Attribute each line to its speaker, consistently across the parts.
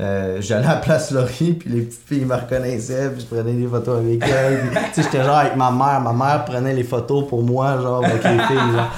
Speaker 1: Euh, j'allais à Place Laurier, puis les petites filles me reconnaissaient, puis je prenais des photos avec elles. Tu sais, j'étais genre avec ma mère. Ma mère prenait les photos pour moi, genre, avec les filles, genre.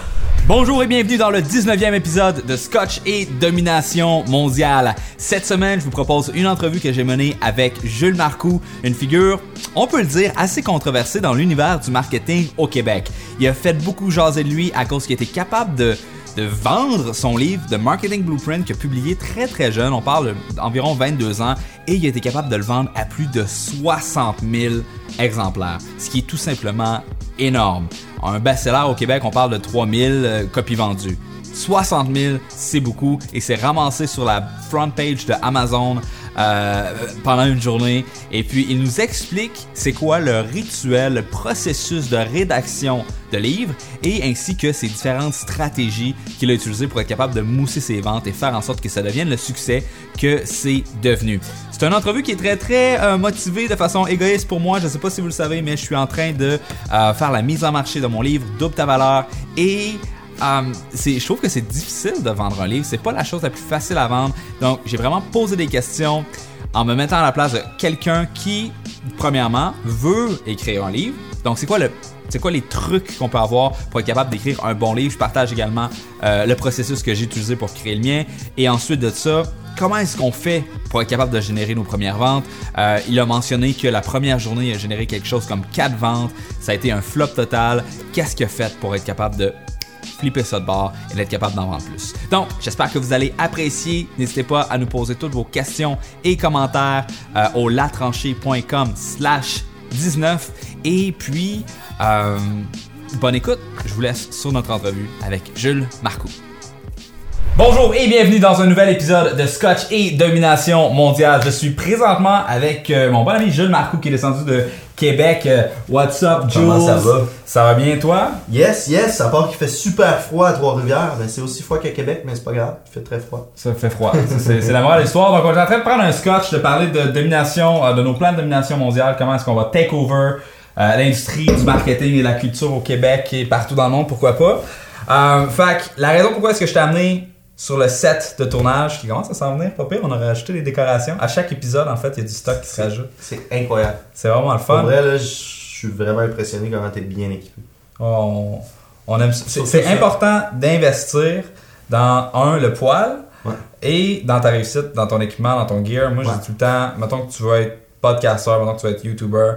Speaker 2: Bonjour et bienvenue dans le 19e épisode de Scotch et Domination mondiale. Cette semaine, je vous propose une entrevue que j'ai menée avec Jules Marcoux, une figure, on peut le dire, assez controversée dans l'univers du marketing au Québec. Il a fait beaucoup jaser de lui à cause qu'il était capable de de vendre son livre de Marketing Blueprint qu'il a publié très très jeune, on parle d'environ 22 ans, et il a été capable de le vendre à plus de 60 000 exemplaires, ce qui est tout simplement énorme. Un best-seller au Québec, on parle de 3 000 euh, copies vendues. 60 000, c'est beaucoup, et c'est ramassé sur la front page de Amazon euh, pendant une journée. Et puis, il nous explique c'est quoi le rituel, le processus de rédaction de livres et ainsi que ses différentes stratégies qu'il a utilisées pour être capable de mousser ses ventes et faire en sorte que ça devienne le succès que c'est devenu. C'est une entrevue qui est très très euh, motivée de façon égoïste pour moi. Je sais pas si vous le savez, mais je suis en train de euh, faire la mise en marché de mon livre Double ta valeur et Um, je trouve que c'est difficile de vendre un livre. C'est pas la chose la plus facile à vendre. Donc, j'ai vraiment posé des questions en me mettant à la place de quelqu'un qui, premièrement, veut écrire un livre. Donc, c'est quoi le c'est quoi les trucs qu'on peut avoir pour être capable d'écrire un bon livre? Je partage également euh, le processus que j'ai utilisé pour créer le mien. Et ensuite de ça, comment est-ce qu'on fait pour être capable de générer nos premières ventes? Euh, il a mentionné que la première journée, il a généré quelque chose comme 4 ventes. Ça a été un flop total. Qu'est-ce qu'il a fait pour être capable de flipper ça de bord et d'être capable d'en vendre plus. Donc, j'espère que vous allez apprécier. N'hésitez pas à nous poser toutes vos questions et commentaires euh, au latranché.com slash 19. Et puis, euh, bonne écoute. Je vous laisse sur notre entrevue avec Jules Marcoux. Bonjour et bienvenue dans un nouvel épisode de Scotch et Domination mondiale. Je suis présentement avec euh, mon bon ami Jules Marcoux qui est descendu de Québec. Euh, what's up, Jules?
Speaker 1: Comment ça va?
Speaker 2: Ça va bien, toi?
Speaker 1: Yes, yes, à part qu'il fait super froid à Trois-Rivières, mais c'est aussi froid qu'à Québec, mais c'est pas grave, il fait très froid.
Speaker 2: Ça fait froid. c'est la morale de l'histoire. Donc, on est en train de prendre un scotch, de parler de domination, euh, de nos plans de domination mondiale, comment est-ce qu'on va take over l'industrie du marketing et la culture au Québec et partout dans le monde, pourquoi pas? Euh, fait la raison pourquoi est-ce que je t'ai amené sur le set de tournage qui commence à s'en venir, pas pire. On a rajouté des décorations. À chaque épisode, en fait, il y a du stock qui se rajoute.
Speaker 1: C'est incroyable.
Speaker 2: C'est vraiment le fun.
Speaker 1: En vrai, là, je suis vraiment impressionné comment t'es bien équipé.
Speaker 2: On, on aime C'est important d'investir dans, un, le poil et dans ta réussite, dans ton équipement, dans ton gear. Moi, je dis tout le temps, mettons que tu veux être podcasteur, mettons que tu veux être YouTuber,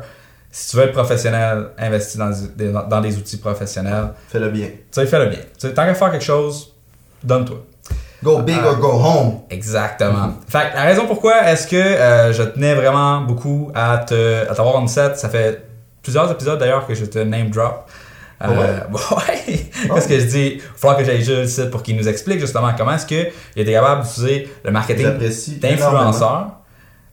Speaker 2: si tu veux être professionnel, investis dans, dans, des outils professionnels.
Speaker 1: Fais-le bien. Tu
Speaker 2: sais, fais-le bien. Tu sais, tant qu'à faire quelque chose, donne-toi.
Speaker 1: Go big or go home.
Speaker 2: Exactement. Mm-hmm. Fait la raison pourquoi est-ce que euh, je tenais vraiment beaucoup à te à t'avoir en set, ça fait plusieurs épisodes d'ailleurs que je te name drop. Euh, ouais? ouais. Parce que je dis, il falloir que j'aille juste site pour qu'il nous explique justement comment est-ce qu'il était capable d'utiliser le marketing d'influenceurs.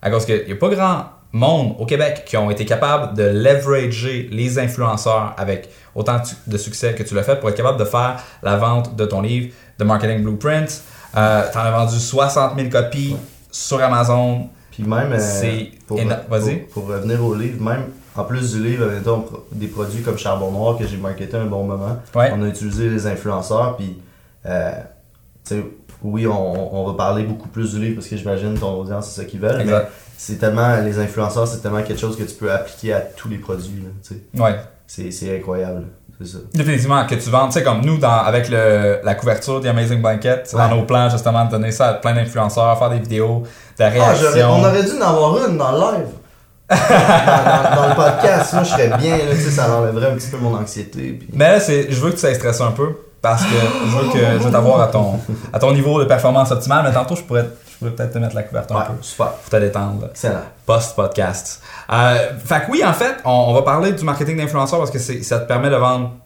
Speaker 2: À cause qu'il n'y a pas grand monde au Québec qui ont été capables de leverager les influenceurs avec autant de succès que tu l'as fait pour être capable de faire la vente de ton livre de Marketing Blueprint. Euh, tu en as vendu 60 000 copies sur Amazon.
Speaker 1: Puis même, euh, pour, pour, revenir au livre, même en plus du livre, mettons, des produits comme Charbon Noir que j'ai marketé un bon moment, on a utilisé les influenceurs. Puis, euh, oui, on, on, va parler beaucoup plus du livre parce que j'imagine ton audience, c'est ça qu'ils veulent. Mais c'est tellement, les influenceurs, c'est tellement quelque chose que tu peux appliquer à tous les produits. Là,
Speaker 2: ouais.
Speaker 1: C'est incroyable.
Speaker 2: Définitivement, que tu vends, tu sais, comme nous, dans, avec le, la couverture des Amazing Blanket, dans nos plans, justement, de donner ça à plein d'influenceurs, faire des vidéos, de ah, réactions.
Speaker 1: on aurait dû en avoir une dans le live. dans, le podcast, moi, je serais bien, là, ça enlèverait un petit peu mon anxiété.
Speaker 2: Mais là, je veux que tu stressé un peu, parce que je veux que je veux t'avoir à ton, à ton niveau de performance optimale, mais tantôt, je pourrais je pourrais peut-être te mettre la couverture un peu.
Speaker 1: Super.
Speaker 2: Pour te détendre.
Speaker 1: Excellent.
Speaker 2: Post-podcast. Euh, fait que oui, en fait, on, va parler du marketing d'influenceurs parce que ça te permet de vendre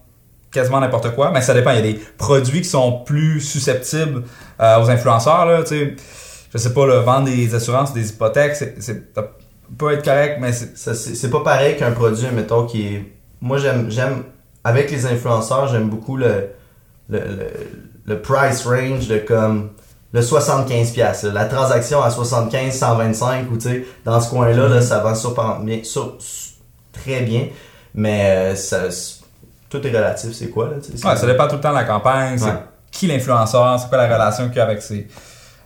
Speaker 2: quasiment n'importe quoi, mais ça dépend. Il y a des produits qui sont plus susceptibles euh, aux influenceurs. Là, je sais pas, vendre des assurances, des hypothèques, c'est, peut être correct, mais c'est...
Speaker 1: c'est pas pareil qu'un produit, mettons, qui est... Moi, j'aime, j'aime avec les influenceurs, j'aime beaucoup le, le, le, le price range de comme le 75 pièces la transaction à 75 125 ou tu sais dans ce coin là, là mm-hmm. ça super bien sur, très bien mais euh, ça, tout est relatif c'est quoi là
Speaker 2: ouais, ça dépend tout le temps de la campagne c'est qui l'influenceur? C'est quoi la relation qu'il y a avec ses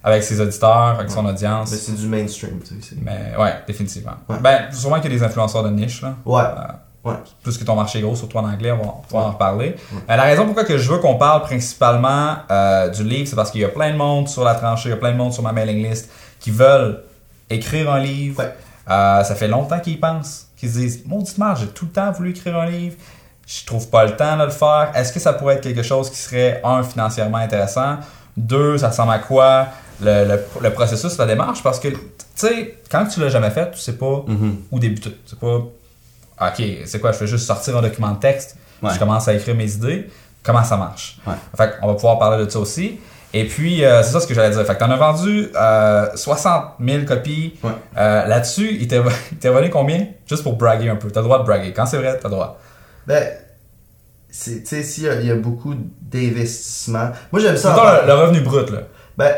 Speaker 2: avec ses auditeurs, avec son audience?
Speaker 1: Mais c'est du mainstream, tu sais.
Speaker 2: Mais ouais, définitivement. Ben, sûrement qu'il y a des influenceurs de niche, là.
Speaker 1: Ouais. Euh, Ouais.
Speaker 2: Plus que ton marché gros, surtout en anglais, on va pouvoir en reparler. Euh, la raison pourquoi que je veux qu'on parle principalement euh, du livre, c'est parce qu'il y a plein de monde sur la tranchée, il y a plein de monde sur ma mailing list qui veulent écrire un livre. Euh, ça fait longtemps qu'ils pensent, qu'ils se disent Mauditement, j'ai tout le temps voulu écrire un livre, je trouve pas le temps de le faire. Est-ce que ça pourrait être quelque chose qui serait, un, financièrement intéressant, deux, ça ressemble à quoi le, le, processus, la démarche? Parce que, tu sais, quand tu l'as jamais fait, tu sais pas mm-hmm. où débuter. Tu sais pas OK, c'est quoi, je fais juste sortir un document de texte, je commence à écrire mes idées, comment ça marche? Fait on va pouvoir parler de ça aussi. Et puis, euh, c'est ça ce que j'allais dire. Fait que t'en as vendu euh, 60 000 copies. Euh, là-dessus, il t'a volé combien? Juste pour braguer un peu. T'as le droit de braguer. Quand c'est vrai, t'as le droit.
Speaker 1: Ben, tu sais, s'il y, a beaucoup d'investissement. Moi, j'aime ça.
Speaker 2: Le, le, revenu brut, là.
Speaker 1: Ben,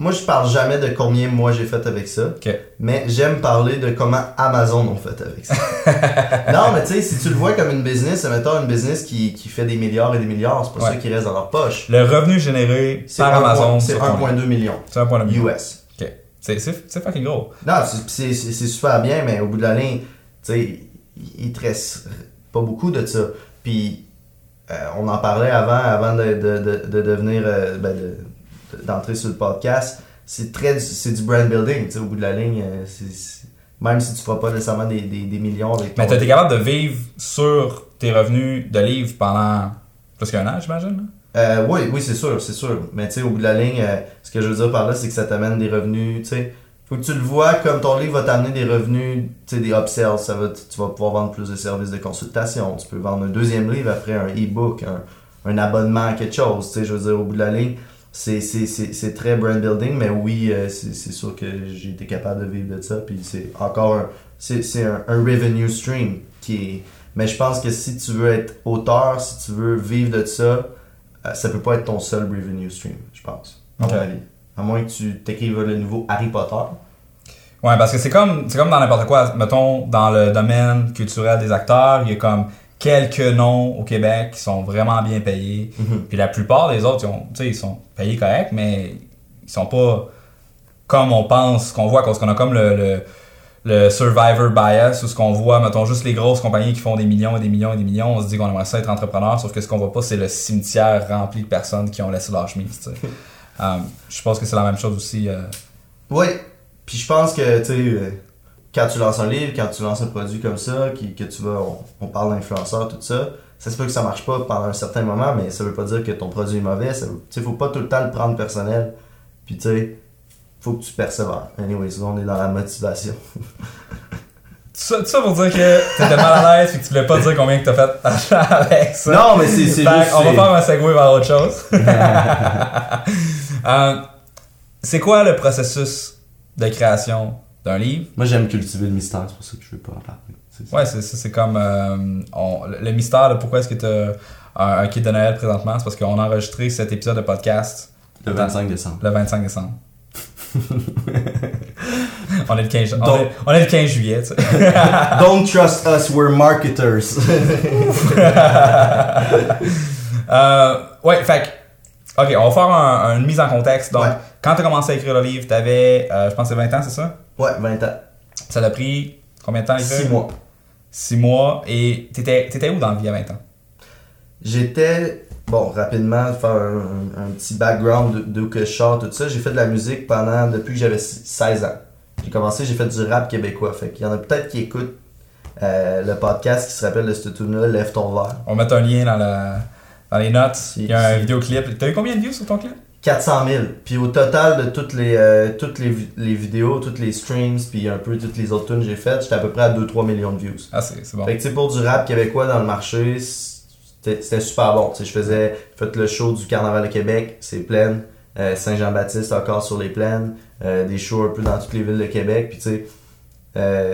Speaker 1: moi, je parle jamais de combien moi j'ai fait avec ça. Mais j'aime parler de comment Amazon ont fait avec ça. non, mais tu sais, si tu le vois comme une business, mettons une business qui, qui fait des milliards et des milliards, c'est pas ça qui reste dans leur poche.
Speaker 2: Le revenu généré par Amazon,
Speaker 1: c'est 1,2 million.
Speaker 2: C'est 1,2 million.
Speaker 1: US.
Speaker 2: Ok. C'est fucking gros.
Speaker 1: Non, c'est super bien, mais au bout de la ligne, tu sais, il te reste pas beaucoup de ça. Puis, euh, on en parlait avant, avant de, de, de, devenir. Euh, ben de, d'entrer sur le podcast, c'est très c'est du brand building, au bout de la ligne. Euh, même si tu feras pas nécessairement des, des, millions avec
Speaker 2: Mais tu es capable de vivre sur tes revenus de livres pendant plus qu'un an, j'imagine?
Speaker 1: Euh, oui, oui, c'est sûr, c'est sûr. Mais tu sais, au bout de la ligne, euh, ce que je veux dire par là, c'est que ça t'amène des revenus, tu sais. Faut que tu le vois comme ton livre va t'amener des revenus, tu sais, des upsells. Ça va, tu vas pouvoir vendre plus de services de consultation. Tu peux vendre un deuxième livre après un e-book, un, un abonnement à quelque chose. Tu sais, je veux dire, au bout de la ligne, c'est très brand building, mais oui, euh, c'est sûr que j'ai été capable de vivre de ça. Puis c'est encore un, c'est un, un, revenue stream qui est. Mais je pense que si tu veux être auteur, si tu veux vivre de ça, euh, ça peut pas être ton seul revenue stream, je pense. À moins que tu t'écrives le nouveau Harry Potter.
Speaker 2: Ouais, parce que c'est comme, comme dans n'importe quoi. Mettons, dans le domaine culturel des acteurs, il y a comme quelques noms au Québec qui sont vraiment bien payés. Mhm. Puis la plupart des autres, ils, ils sont payés correct, mais ils sont pas comme on pense, qu'on voit, parce qu'on a comme le, le, survivor bias, ou ce qu'on voit, mettons, juste les grosses compagnies qui font des millions et des millions et des millions, on se dit qu'on aimerait ça être entrepreneur, sauf que ce qu'on voit pas, c'est le cimetière rempli de personnes qui ont laissé leur chemise. Euh, je pense que c'est la même chose aussi. Euh.
Speaker 1: Oui, puis je pense que, tu sais, euh, quand tu lances un livre, quand tu lances un produit comme ça, qui, que tu vas, on, parle d'influenceur, tout ça, ça se peut que ça marche pas pendant un certain moment, mais ça veut pas dire que ton produit est mauvais. Tu faut pas tout le temps le prendre personnel. Puis tu sais, faut que tu persévères. Anyways, on est dans la motivation.
Speaker 2: Tout ça, pour dire que t'étais mal à l'aise et que tu voulais pas dire combien que t'as fait avec ça.
Speaker 1: Non, mais c'est juste.
Speaker 2: On va faire un segway vers autre chose. Euh, c'est quoi le processus de création d'un livre?
Speaker 1: Moi, j'aime cultiver le mystère, c'est pour ça que je veux pas en parler.
Speaker 2: Ouais, c'est comme euh, le, mystère de pourquoi est-ce que tu as un, kit de Noël présentement, c'est parce qu'on a enregistré cet épisode de podcast
Speaker 1: le 25 décembre.
Speaker 2: Le 25 décembre. on, est le 15, on, est, le 15 juillet. Tu sais.
Speaker 1: Don't trust us, we're marketers.
Speaker 2: euh, ouais, fait Ok, on va faire une mise en contexte. Donc, quand tu as commencé à écrire le livre, tu avais, euh, je pense, 20 ans, c'est ça?
Speaker 1: Ouais, 20 ans.
Speaker 2: Ça t'a pris combien de temps?
Speaker 1: 6 mois.
Speaker 2: 6 mois. Et t'étais, étais où dans la vie à 20 ans?
Speaker 1: J'étais, bon, rapidement, faire un, petit background de, que je tout ça. J'ai fait de la musique pendant, depuis que j'avais 16 ans. J'ai commencé, j'ai fait du rap québécois. Fait qu'il y en a peut-être qui écoutent euh, le podcast qui se rappelle de ce tune-là, Lève ton verre.
Speaker 2: On mettre un lien dans, la, dans les notes. Il y a un vidéoclip. T'as eu combien de views sur ton clip?
Speaker 1: 400 000. Puis au total de toutes les, euh, toutes les, les, vidéos, toutes les streams, puis un peu toutes les autres tunes que j'ai faites, j'étais à peu près à 2-3 millions de views.
Speaker 2: Ah, c'est bon.
Speaker 1: Fait que pour du rap québécois dans le marché, c'était super bon. je faisais fait le show du Carnaval de Québec, c'est plein. Euh, Saint-Jean-Baptiste encore sur les plaines. Euh, des shows un peu dans toutes les villes de Québec. Puis tu sais,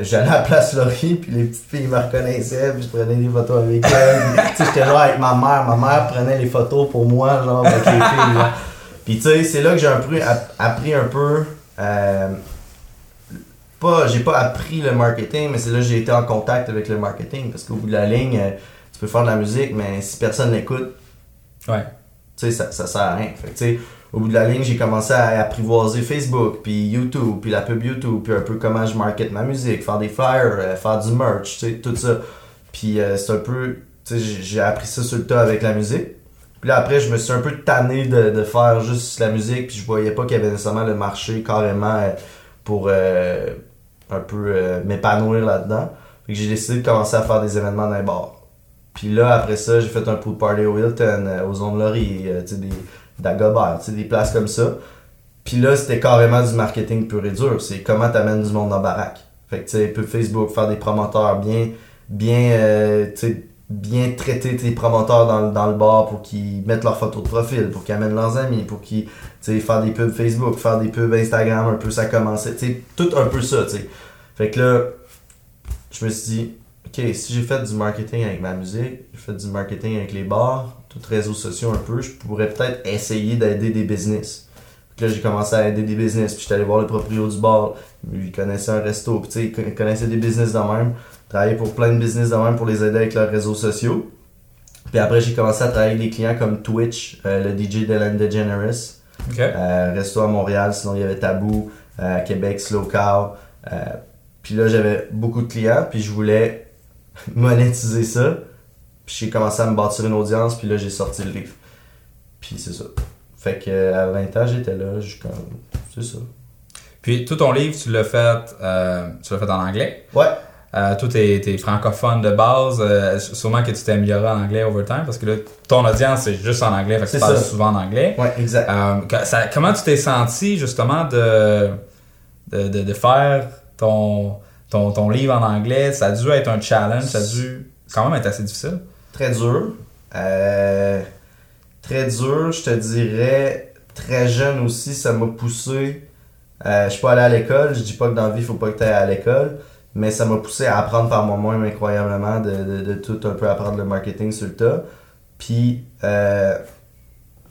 Speaker 1: j'allais à la place Laurie, puis les petites filles me reconnaissaient, puis je prenais des photos avec elles. tu sais, j'étais là avec ma mère. Ma mère prenait les photos pour moi, genre, avec les filles. Puis tu sais, c'est là que j'ai un peu appris un peu. Euh, pas, j'ai pas appris le marketing, mais c'est là que j'ai été en contact avec le marketing. Parce qu'au bout de la ligne, euh, tu peux faire de la musique, mais si personne n'écoute,
Speaker 2: ouais.
Speaker 1: tu sais, ça, ça sert à rien. Fait tu sais, au bout de la ligne, j'ai commencé à apprivoiser Facebook, puis YouTube, puis la pub YouTube, puis un peu comment je market ma musique, faire des flyers, euh, faire du merch, tu sais, tout ça. Puis euh, c'est un peu, tu sais, j'ai appris ça sur le tas avec la musique. Puis là, après, je me suis un peu tanné de, faire juste la musique, puis je voyais pas qu'il y avait nécessairement le marché carrément euh, pour un peu m'épanouir là-dedans. Fait que j'ai décidé de commencer à faire des événements dans les bars. Puis là, après ça, j'ai fait un pool party au Hilton, aux zones Laurier, tu sais, des d'Agobert, tu sais, des places comme ça. Puis là, c'était carrément du marketing pur et dur. C'est comment t'amènes du monde dans baraque. Fait que, tu sais, peu Facebook, faire des promoteurs bien, bien, euh, tu sais, bien traiter tes promoteurs dans, dans le bar pour qu'ils mettent leurs photos de profil, pour qu'ils amènent leurs amis, pour qu'ils, faire des pubs Facebook, faire des pubs Instagram, un peu ça commençait, tout un peu ça, tu. Fait que là, je me suis dit, ok, si j'ai fait du marketing avec ma musique, j'ai fait du marketing avec les bars, tous réseaux sociaux un peu, je pourrais peut-être essayer d'aider des business. là, j'ai commencé à aider des business, puis j'étais allé voir le propriétaire du bar, il connaissait un resto, puis tu sais, il connaissait des business de même, travaillé pour plein de business de même pour les aider avec leurs réseaux sociaux. Puis après, j'ai commencé à travailler avec des clients comme Twitch, euh, le DJ Dylan DeGeneres, euh, resto à Montréal, sinon il y avait Tabou, euh, Québec, Slow Cow. puis là, j'avais beaucoup de clients, puis je voulais monétiser ça. Puis j'ai commencé à me bâtir une audience, puis là j'ai sorti le livre. Puis c'est ça. Fait que à 20 ans, j'étais là, comme c'est ça.
Speaker 2: Puis tout ton livre, tu l'as fait euh, tu l'as fait en anglais?
Speaker 1: Ouais.
Speaker 2: Euh, tout est, francophone de base. Euh, sûrement que tu t'es amélioré en anglais over time parce que là, ton audience c'est juste en anglais, fait que tu parles souvent en anglais.
Speaker 1: Ouais, exact.
Speaker 2: Euh, comment tu t'es senti justement de, de, de, faire ton, ton, ton livre en anglais? Ça a dû être un challenge, ça a dû quand même être assez difficile.
Speaker 1: Très dur. Euh, très dur, je te dirais. Très jeune aussi, ça m'a poussé. Je suis pas allé à l'école, je dis pas que dans la vie, il faut pas que tu ailles à l'école, mais ça m'a poussé à apprendre par moi-même incroyablement, de, tout un peu apprendre le marketing sur le tas. Puis, euh,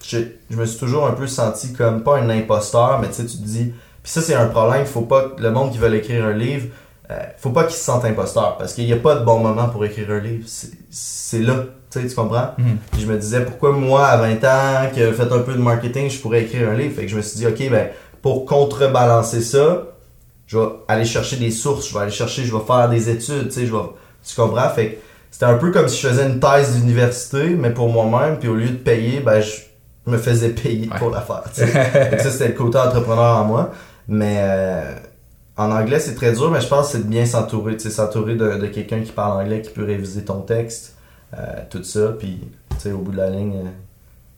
Speaker 1: je, me suis toujours un peu senti comme, pas un imposteur, mais tu sais, tu te dis. Puis ça, c'est un problème, faut pas que le monde qui veut écrire un livre, euh, faut pas qu'il se sente imposteur parce qu'il n'y a pas de bon moment pour écrire un livre. C'est là, tu sais, tu comprends? Mhm. je me disais pourquoi moi à 20 ans qui ai fait un peu de marketing, je pourrais écrire un livre? Fait que je me suis dit OK, ben pour contrebalancer ça, je vais aller chercher des sources, je vais aller chercher, je vais faire des études, tu sais, je vais tu comprends? Fait que c'était un peu comme si je faisais une thèse d'université mais pour moi-même puis au lieu de payer, ben je me faisais payer pour la faire, ça c'était le côté entrepreneur en moi, mais euh, en anglais, c'est très dur, mais je pense que c'est de bien s'entourer. Tu sais, s'entourer de, quelqu'un qui parle anglais, qui peut réviser ton texte, euh, tout ça. Puis, tu sais, au bout de la ligne, euh,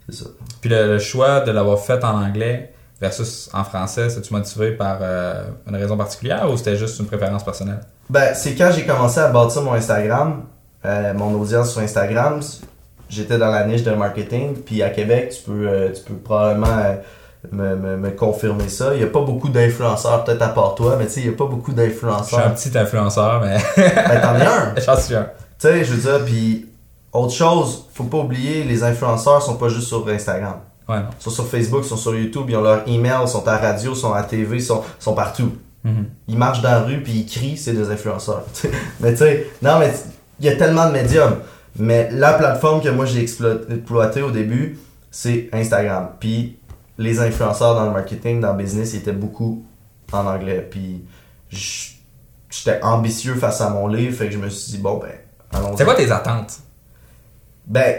Speaker 1: c'est ça.
Speaker 2: Puis le, choix de l'avoir fait en anglais versus en français, c'est-tu motivé par euh, une raison particulière ou c'était juste une préférence personnelle?
Speaker 1: Ben, c'est quand j'ai commencé à bâtir mon Instagram, mon audience sur Instagram, j'étais dans la niche de marketing. Puis à Québec, tu peux, tu peux probablement me, me, confirmer ça. Il n'y a pas beaucoup d'influenceurs, peut-être à part toi, mais tu sais, il n'y a pas beaucoup d'influenceurs. Je suis
Speaker 2: un petit influenceur, mais.
Speaker 1: ben, t'en es un.
Speaker 2: J'en suis un.
Speaker 1: Tu sais, je veux dire, puis autre chose, faut pas oublier, les influenceurs sont pas juste sur Instagram.
Speaker 2: Ouais.
Speaker 1: Ils sont sur Facebook, ils sont sur YouTube, ils ont leur email, ils sont à la radio, ils sont à la TV, ils sont, sont partout. Mm-hmm. Ils marchent dans la rue puis ils crient, c'est des influenceurs. mais tu sais, non, mais il y a tellement de médiums. Mais la plateforme que moi j'ai exploitée au début, c'est Instagram. Puis les influenceurs dans le marketing, dans le business, étaient beaucoup en anglais. Puis j'étais ambitieux face à mon livre, fait que je me suis dit, bon, ben,
Speaker 2: allons-y. C'est quoi tes attentes?
Speaker 1: Ben,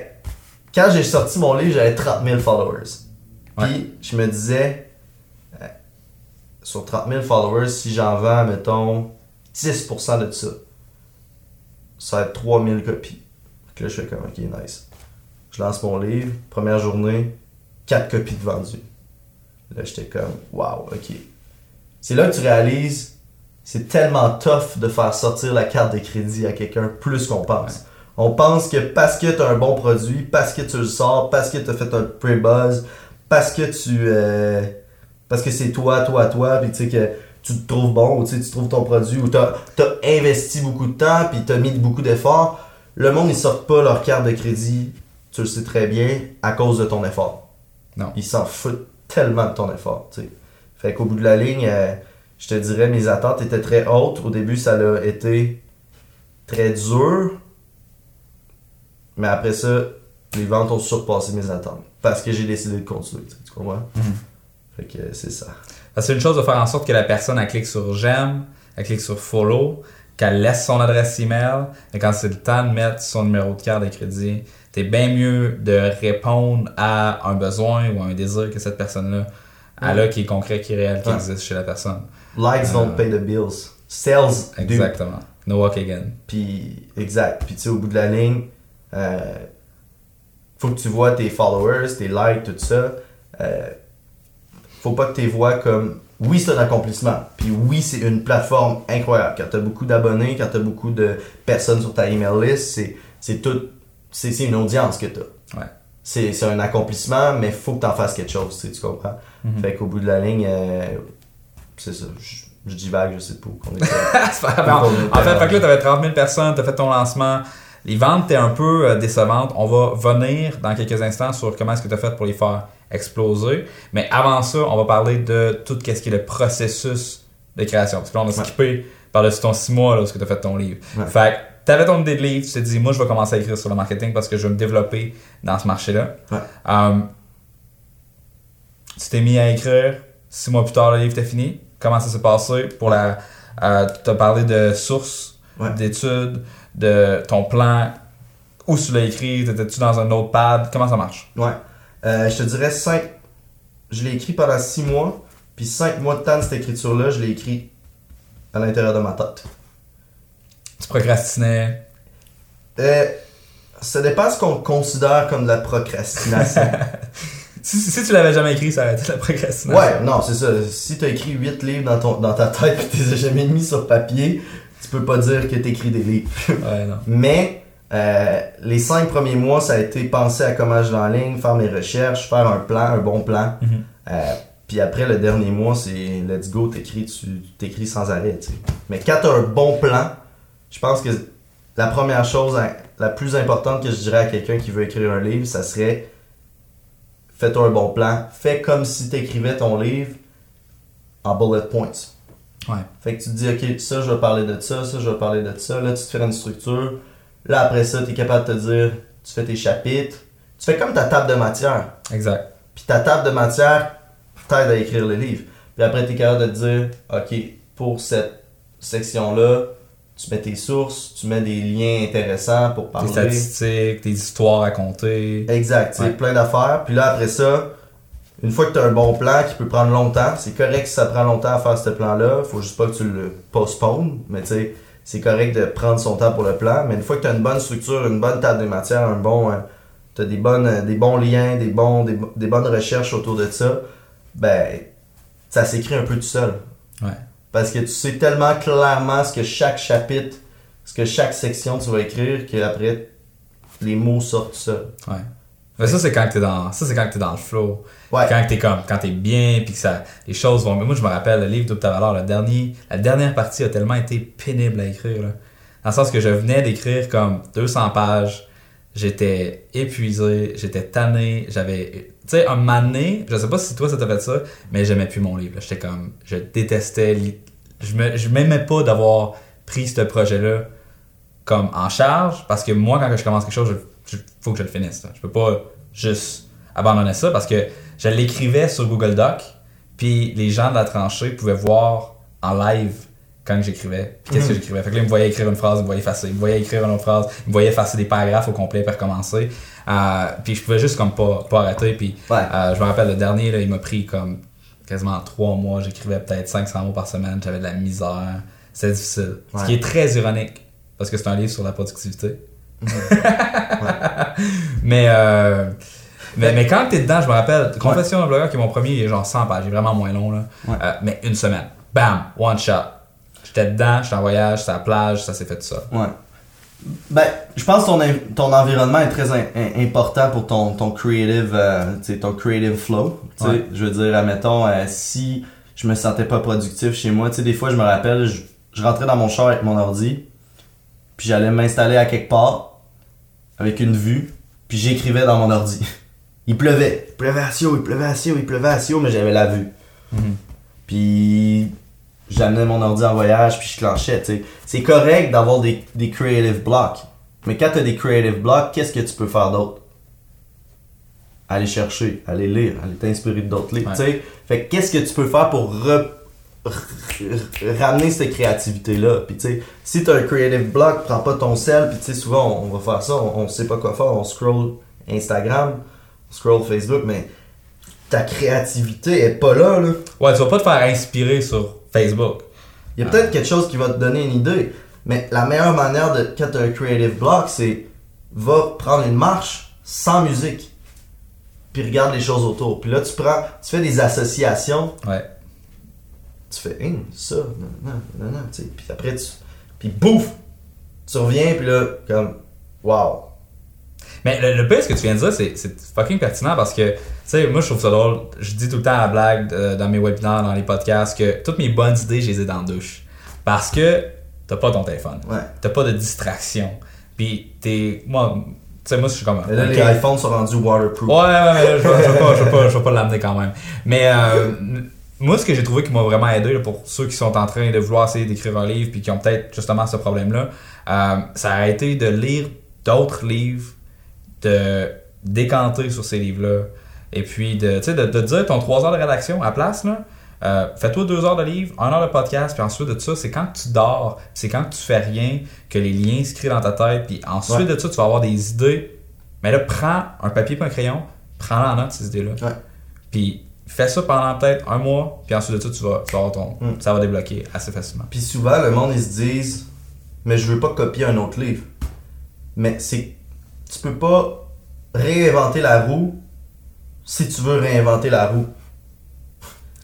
Speaker 1: quand j'ai sorti mon livre, j'avais 30 000 followers. Puis je me disais, euh, sur 30 000 followers, si j'en vends, mettons, 10% de ça, ça va être 3000 copies. Donc là, je fais comme, ok, nice. Je lance mon livre, première journée, 4 copies de vendues. Là, j'étais comme, wow, ok. C'est là que tu réalises, c'est tellement tough de faire sortir la carte de crédit à quelqu'un plus qu'on pense. On pense que parce que tu as un bon produit, parce que tu le sors, parce que tu as fait un pre-buzz, parce que tu. Euh, parce que c'est toi, toi, toi, puis tu sais que tu te trouves bon, ou tu trouves ton produit, ou tu as, investi beaucoup de temps, puis tu as mis beaucoup d'efforts, le monde, ils sortent pas leur carte de crédit, tu le sais très bien, à cause de ton effort.
Speaker 2: Non.
Speaker 1: Ils s'en foutent tellement de ton effort. sais. Fait qu'au bout de la ligne, euh, je te dirais, mes attentes étaient très hautes. Au début, ça a été très dur. Mais après ça, les ventes ont surpassé mes attentes. Parce que j'ai décidé de continuer, tu comprends? Mhm. Fait que c'est ça.
Speaker 2: C'est une chose de faire en sorte que la personne, elle clique sur j'aime, elle clique sur follow, qu'elle laisse son adresse email, et quand c'est le temps de mettre son numéro de carte de crédit, c'est bien mieux de répondre à un besoin ou à un désir que cette personne-là a là qui est concret, qui est réel, qui existe chez la personne.
Speaker 1: Likes don't euh, pay the bills. Sales
Speaker 2: Exactement. No walk again.
Speaker 1: Puis, exact. Puis tu sais, au bout de la ligne, euh, faut que tu vois tes followers, tes likes, tout ça. Euh, faut pas que tu les vois comme oui, c'est un accomplissement. Puis oui, c'est une plateforme incroyable. Quand tu as beaucoup d'abonnés, quand tu as beaucoup de personnes sur ta email list, c'est tout. C'est une audience que tu as.
Speaker 2: Ouais.
Speaker 1: C'est un accomplissement, mais faut que tu en fasses quelque chose, tu comprends? Mm-hmm. Fait qu'au bout de la ligne, euh, c'est ça. Je, dis vague, je sais pas où
Speaker 2: est. en fait, fait que là, t'avais 30 000 personnes, t'as fait ton lancement. Les ventes étaient un peu euh, décevantes. On va venir dans quelques instants sur comment est-ce que tu as fait pour les faire exploser. Mais avant ça, on va parler de tout ce qui est le processus de création. Parce que là, on a skippé par-dessus ton 6 mois là, ce que tu as fait ton livre. Fait que tu avais ton idée de livre, tu t'es dit, moi, je vais commencer à écrire sur le marketing parce que je veux me développer dans ce marché-là. Um, tu t'es mis à écrire, six mois plus tard, le livre était fini. Comment ça s'est passé pour la. Euh, tu as parlé de sources, d'études, de ton plan. Où tu l'as écrit T'étais-tu dans un autre pad? Comment ça marche?
Speaker 1: Ouais. Euh, je te dirais 5. Je l'ai écrit pendant 6 mois, puis 5 mois de temps de cette écriture-là, je l'ai écrit à l'intérieur de ma tête.
Speaker 2: Tu procrastinais?
Speaker 1: Euh, Ça dépend ce qu'on considère comme de la procrastination.
Speaker 2: si, si, tu l'avais jamais écrit, ça aurait été de la procrastination.
Speaker 1: Ouais, non, c'est ça. Si tu as écrit 8 livres dans, ton, dans ta tête et tu les as jamais mis sur papier, tu peux pas dire que tu écris des livres.
Speaker 2: ouais, non.
Speaker 1: Mais euh, les cinq premiers mois, ça a été penser à comment je vais en ligne, faire mes recherches, faire un plan, un bon plan. Mhm. Euh, puis après, le dernier mois, c'est let's go, t'écris, tu t'écris sans arrêt. Mais quand t'as un bon plan, je pense que la première chose, hein, la plus importante que je dirais à quelqu'un qui veut écrire un livre, ça serait fais-toi un bon plan. Fais comme si t'écrivais ton livre en bullet points.
Speaker 2: Ouais.
Speaker 1: Fait que tu te dis, ok, ça, je vais parler de ça, ça, je vais parler de ça. Là, tu te fais une structure Là, après ça, tu es capable de te dire, tu fais tes chapitres. Tu fais comme ta table de matière.
Speaker 2: Exact.
Speaker 1: Puis ta table de matière t'aide à écrire le livre. Puis après, tu es capable de te dire, OK, pour cette section-là, tu mets tes sources, tu mets des liens intéressants pour parler.
Speaker 2: Tes statistiques, tes histoires à compter.
Speaker 1: Exact, c'est plein d'affaires. Puis là, après ça, une fois que tu as un bon plan qui peut prendre longtemps, c'est correct si ça prend longtemps à faire ce plan-là. Faut juste pas que tu le postpones. Mais tu sais, c'est correct de prendre son temps pour le plan, mais une fois que tu as une bonne structure, une bonne table de matière, un bon, euh, tu as des, bonnes, euh, des bons liens, des, bons, des, bonnes recherches autour de ça, ben, ça s'écrit un peu tout seul.
Speaker 2: Ouais.
Speaker 1: Parce que tu sais tellement clairement ce que chaque chapitre, ce que chaque section tu vas écrire, qu'après, les mots sortent tout seuls.
Speaker 2: Ouais. Mais ça, c'est quand t'es dans, ça, c'est quand t'es dans le flow. Quand t'es comme, quand t'es bien, puis que ça, les choses vont. Mais moi, je me rappelle, le livre d'Opta Valeur, le dernier, la dernière partie a tellement été pénible à écrire, là. Dans le sens que je venais d'écrire comme 200 pages, j'étais épuisé, j'étais tanné, j'avais, tu sais, un moment je sais pas si toi ça t'a fait ça, mais j'aimais plus mon livre. J'étais comme, je détestais, je me, je m'aimais pas d'avoir pris ce projet-là comme en charge, parce que moi, quand je commence quelque chose, il faut que je le finisse. Je peux pas juste abandonner ça parce que je l'écrivais sur Google Doc, puis les gens de la tranchée pouvaient voir en live quand j'écrivais, qu'est-ce que mhm. j'écrivais. Fait que là, ils me voyaient écrire une phrase, ils me voyaient effacer, ils me voyaient écrire une autre phrase, ils me voyaient effacer des paragraphes au complet pour recommencer. Euh, puis je pouvais juste comme pas, pas arrêter. Puis euh, je me rappelle, le dernier, là, il m'a pris comme quasiment trois mois. J'écrivais peut-être 500 mots par semaine, j'avais de la misère. C'était difficile. Ce qui est très ironique, parce que c'est un livre sur la productivité. Mais, euh, mais, mais quand t'es dedans, je me rappelle, Confession d'un blogueur qui est mon premier, il est genre 100 pages, il est vraiment moins long, là. Euh, mais une semaine. Bam! One shot. J'étais dedans, j'étais en voyage, j'étais à la plage, ça s'est fait tout ça.
Speaker 1: Ouais. Ben, je pense que ton, ton environnement est très important pour ton, ton creative, euh, ton creative flow. Je veux dire, admettons, euh, si je me sentais pas productif chez moi, des fois, je me rappelle, je, je rentrais dans mon char avec mon ordi, puis j'allais m'installer à quelque part avec une vue, puis j'écrivais dans mon ordi. il pleuvait. Il pleuvait à Sio, il pleuvait à Sio, il pleuvait à Sio, mais j'avais la vue. Mhm. Puis j'amenais mon ordi en voyage, puis je clenchais, tu sais. C'est correct d'avoir des, des creative blocks. Mais quand t'as des creative blocks, qu'est-ce que tu peux faire d'autre? aller chercher, aller lire, aller t'inspirer d'autres livres. Fait qu'est-ce que tu peux faire pour ramener cette créativité-là? Puis tu sais, si tu as un creative block, prends pas ton sel, puis tu sais, souvent on, va faire ça, on, on, sait pas quoi faire, on scroll Instagram, on scroll Facebook, mais ta créativité est pas là, là.
Speaker 2: Ouais, tu vas pas te faire inspirer sur Facebook.
Speaker 1: Il y a peut-être quelque chose qui va te donner une idée, mais la meilleure manière de quand tu un creative block, c'est va prendre une marche sans musique. Puis regarde les choses autour. Puis là, tu prends, tu fais des associations.
Speaker 2: Ouais.
Speaker 1: Tu fais, hein, ça, non, non, non, non, tu sais. Puis après, tu. Puis bouf! Tu reviens, puis là, comme, wow.
Speaker 2: Mais le, le pire, ce que tu viens de dire, c'est, c'est fucking pertinent parce que, tu sais, moi, je trouve ça drôle. Je dis tout le temps à la blague euh, dans mes webinaires, dans les podcasts, que toutes mes bonnes idées, je les ai dans la douche. Parce que t'as pas ton téléphone.
Speaker 1: Ouais.
Speaker 2: T'as pas de distraction. Puis t'es. Moi, tu sais, moi, je suis comme.
Speaker 1: Là, les iPhones sont rendus waterproof.
Speaker 2: Ouais, ouais, là, je vais pas, pas, pas l'amener quand même. Mais euh, moi, ce que j'ai trouvé qui m'a vraiment aidé, là, pour ceux qui sont en train de vouloir essayer d'écrire un livre puis qui ont peut-être justement ce problème-là, euh, ça a été de lire d'autres livres, de décanter sur ces livres-là, et puis de, de, de dire ton 3 heures de rédaction à place, là. Euh, fais-toi deux heures de livre, un heure de podcast, puis ensuite de ça, c'est quand tu dors, c'est quand tu fais rien que les liens se créent dans ta tête, puis ensuite de ça, tu vas avoir des idées. Mais là, prends un papier et un crayon, prends-la en note, ces idées-là. Puis fais ça pendant peut-être un mois, puis ensuite de ça, tu vas, tu avoir ton. Hmm. Ça va débloquer assez facilement.
Speaker 1: Puis souvent, le monde, ils se disent, mais je veux pas copier un autre livre. Mais c'est. Tu peux pas réinventer la roue si tu veux réinventer la roue.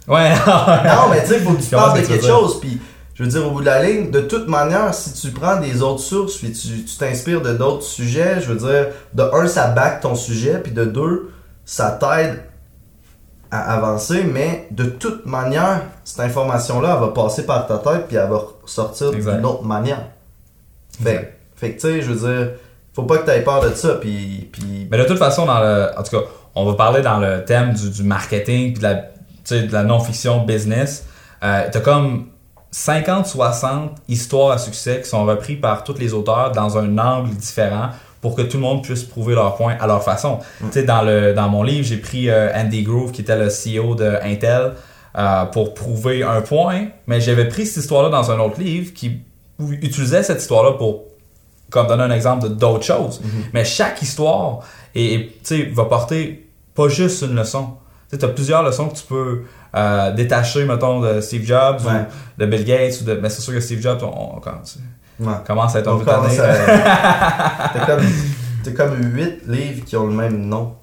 Speaker 2: Ouais.
Speaker 1: non, mais tu sais, faut que tu parles de quelque chose. Puis, je veux dire, au bout de la ligne, de toute manière, si tu prends des autres sources, puis tu t'inspires de d'autres sujets, je veux dire, de un, ça back ton sujet, puis de deux, ça t'aide à avancer, mais de toute manière, cette information-là, elle va passer par ta tête, puis elle va sortir d'une autre manière. Fait, fait que, tu sais, je veux dire, faut pas que tu aies peur de ça, puis, puis...
Speaker 2: Mais de toute façon, dans le... en tout cas, on va parler dans le thème du, du marketing, puis de la de la non-fiction business, euh, t'as comme 50-60 histoires à succès qui sont repris par tous les auteurs dans un angle différent pour que tout le monde puisse prouver leur point à leur façon. Mm. Tu sais, dans, le, dans mon livre, j'ai pris euh, Andy Grove, qui était le CEO de Intel, euh, pour prouver un point, mais j'avais pris cette histoire-là dans un autre livre qui utilisait cette histoire-là pour comme donner un exemple de d'autres choses. Mm-hmm. Mais chaque histoire et, va porter pas juste une leçon tu as plusieurs leçons que tu peux euh, détacher, mettons, de Steve Jobs ou de Bill Gates. Ou de, mais c'est sûr que Steve Jobs, on, commence à être un peu tanné.
Speaker 1: T'as comme, comme 8 livres qui ont le même nom.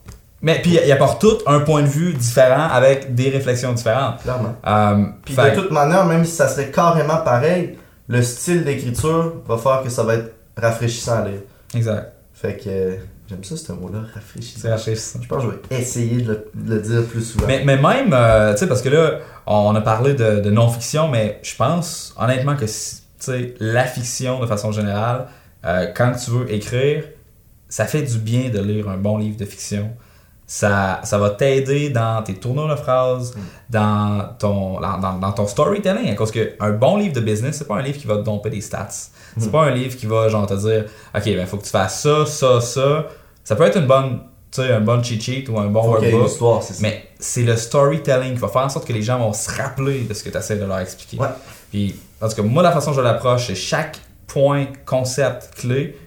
Speaker 2: Mais puis il apporte tout un point de vue différent avec des réflexions différentes.
Speaker 1: Clairement. Euh, puis de toute manière, même si ça serait carrément pareil, le style d'écriture va faire que ça va être rafraîchissant à lire.
Speaker 2: Exact.
Speaker 1: Fait que J'aime ça, ce mot-là, rafraîchissant.
Speaker 2: C'est rafraîchissant.
Speaker 1: Je pense que je vais essayer de le, dire plus souvent.
Speaker 2: Mais, mais même, euh, tu sais, parce que là, on a parlé de, non-fiction, mais je pense honnêtement que, sais, la fiction de façon générale, euh, quand tu veux écrire, ça fait du bien de lire un bon livre de fiction. Ça, ça va t'aider dans tes tournures de phrases, mm. dans, ton, dans, dans, ton storytelling. Parce qu'un bon livre de business, c'est pas un livre qui va te domper des stats. C'est mm. pas un livre qui va genre te dire OK, ben faut que tu fasses ça, ça, ça. Ça peut être une bonne, tu sais, un bon cheat sheet ou un bon workbook. mais c'est le storytelling qui va faire en sorte que les gens vont se rappeler de ce que tu essaies de leur expliquer. Puis, en tout cas, moi, la façon dont je l'approche, c'est chaque point, concept, clé,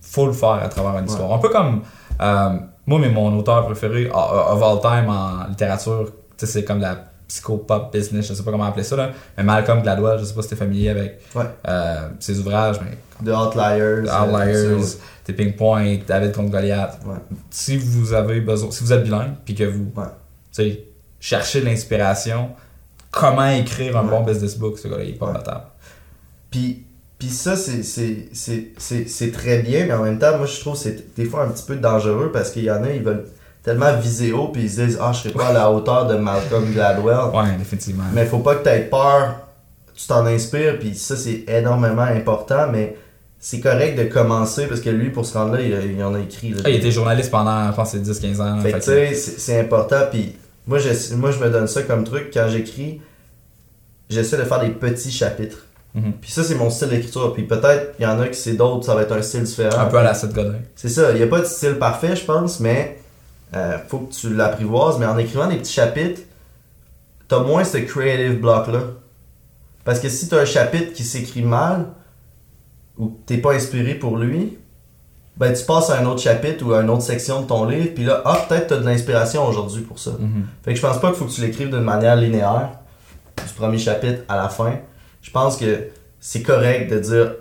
Speaker 2: faut le faire à travers une histoire. Un peu comme, euh, moi, mais mon auteur préféré of all time en littérature, c'est comme la psychopop business, je sais pas comment appeler ça, là. mais Malcolm Gladwell, je sais pas si t'es familier avec euh, ses ouvrages. Mais...
Speaker 1: The Outliers.
Speaker 2: The Outliers, Tipping Point, David contre Goliath. Si vous avez besoin, si vous êtes bilingue, puis que vous cherchez l'inspiration, comment écrire un bon business book, ce gars-là, il est pas table.
Speaker 1: Puis, puis ça, c'est très bien, mais en même temps, moi, je trouve que c'est des fois un petit peu dangereux parce qu'il y en a, ils veulent tellement visé haut, puis ils se disent Ah, je serais pas à la hauteur de Malcolm Gladwell.
Speaker 2: Ouais, définitivement.
Speaker 1: Mais faut pas que tu aies peur, tu t'en inspires, puis ça, c'est énormément important, mais c'est correct de commencer parce que lui, pour ce rendre-là, il, en a écrit.
Speaker 2: Ah, il était journaliste pendant, je pense, 10-15 ans.
Speaker 1: Fait, tu sais, c'est important, puis moi je, moi, je me donne ça comme truc quand j'écris, j'essaie de faire des petits chapitres. Mhm. Puis ça, c'est mon style d'écriture. Puis peut-être, il y en a qui c'est d'autres, ça va être un style différent.
Speaker 2: Un peu à la Seth Godin.
Speaker 1: C'est ça, il n'y a pas de style parfait, je pense, mais euh, faut que tu l'apprivoises, mais en écrivant des petits chapitres, t'as moins ce creative block-là. Parce que si t'as un chapitre qui s'écrit mal, ou t'es pas inspiré pour lui, ben tu passes à un autre chapitre ou à une autre section de ton livre, puis là, ah, peut-être t'as de l'inspiration aujourd'hui pour ça.
Speaker 2: Mhm.
Speaker 1: Fait que je pense pas qu'il faut que tu l'écrives d'une manière linéaire, du premier chapitre à la fin. Je pense que c'est correct de dire,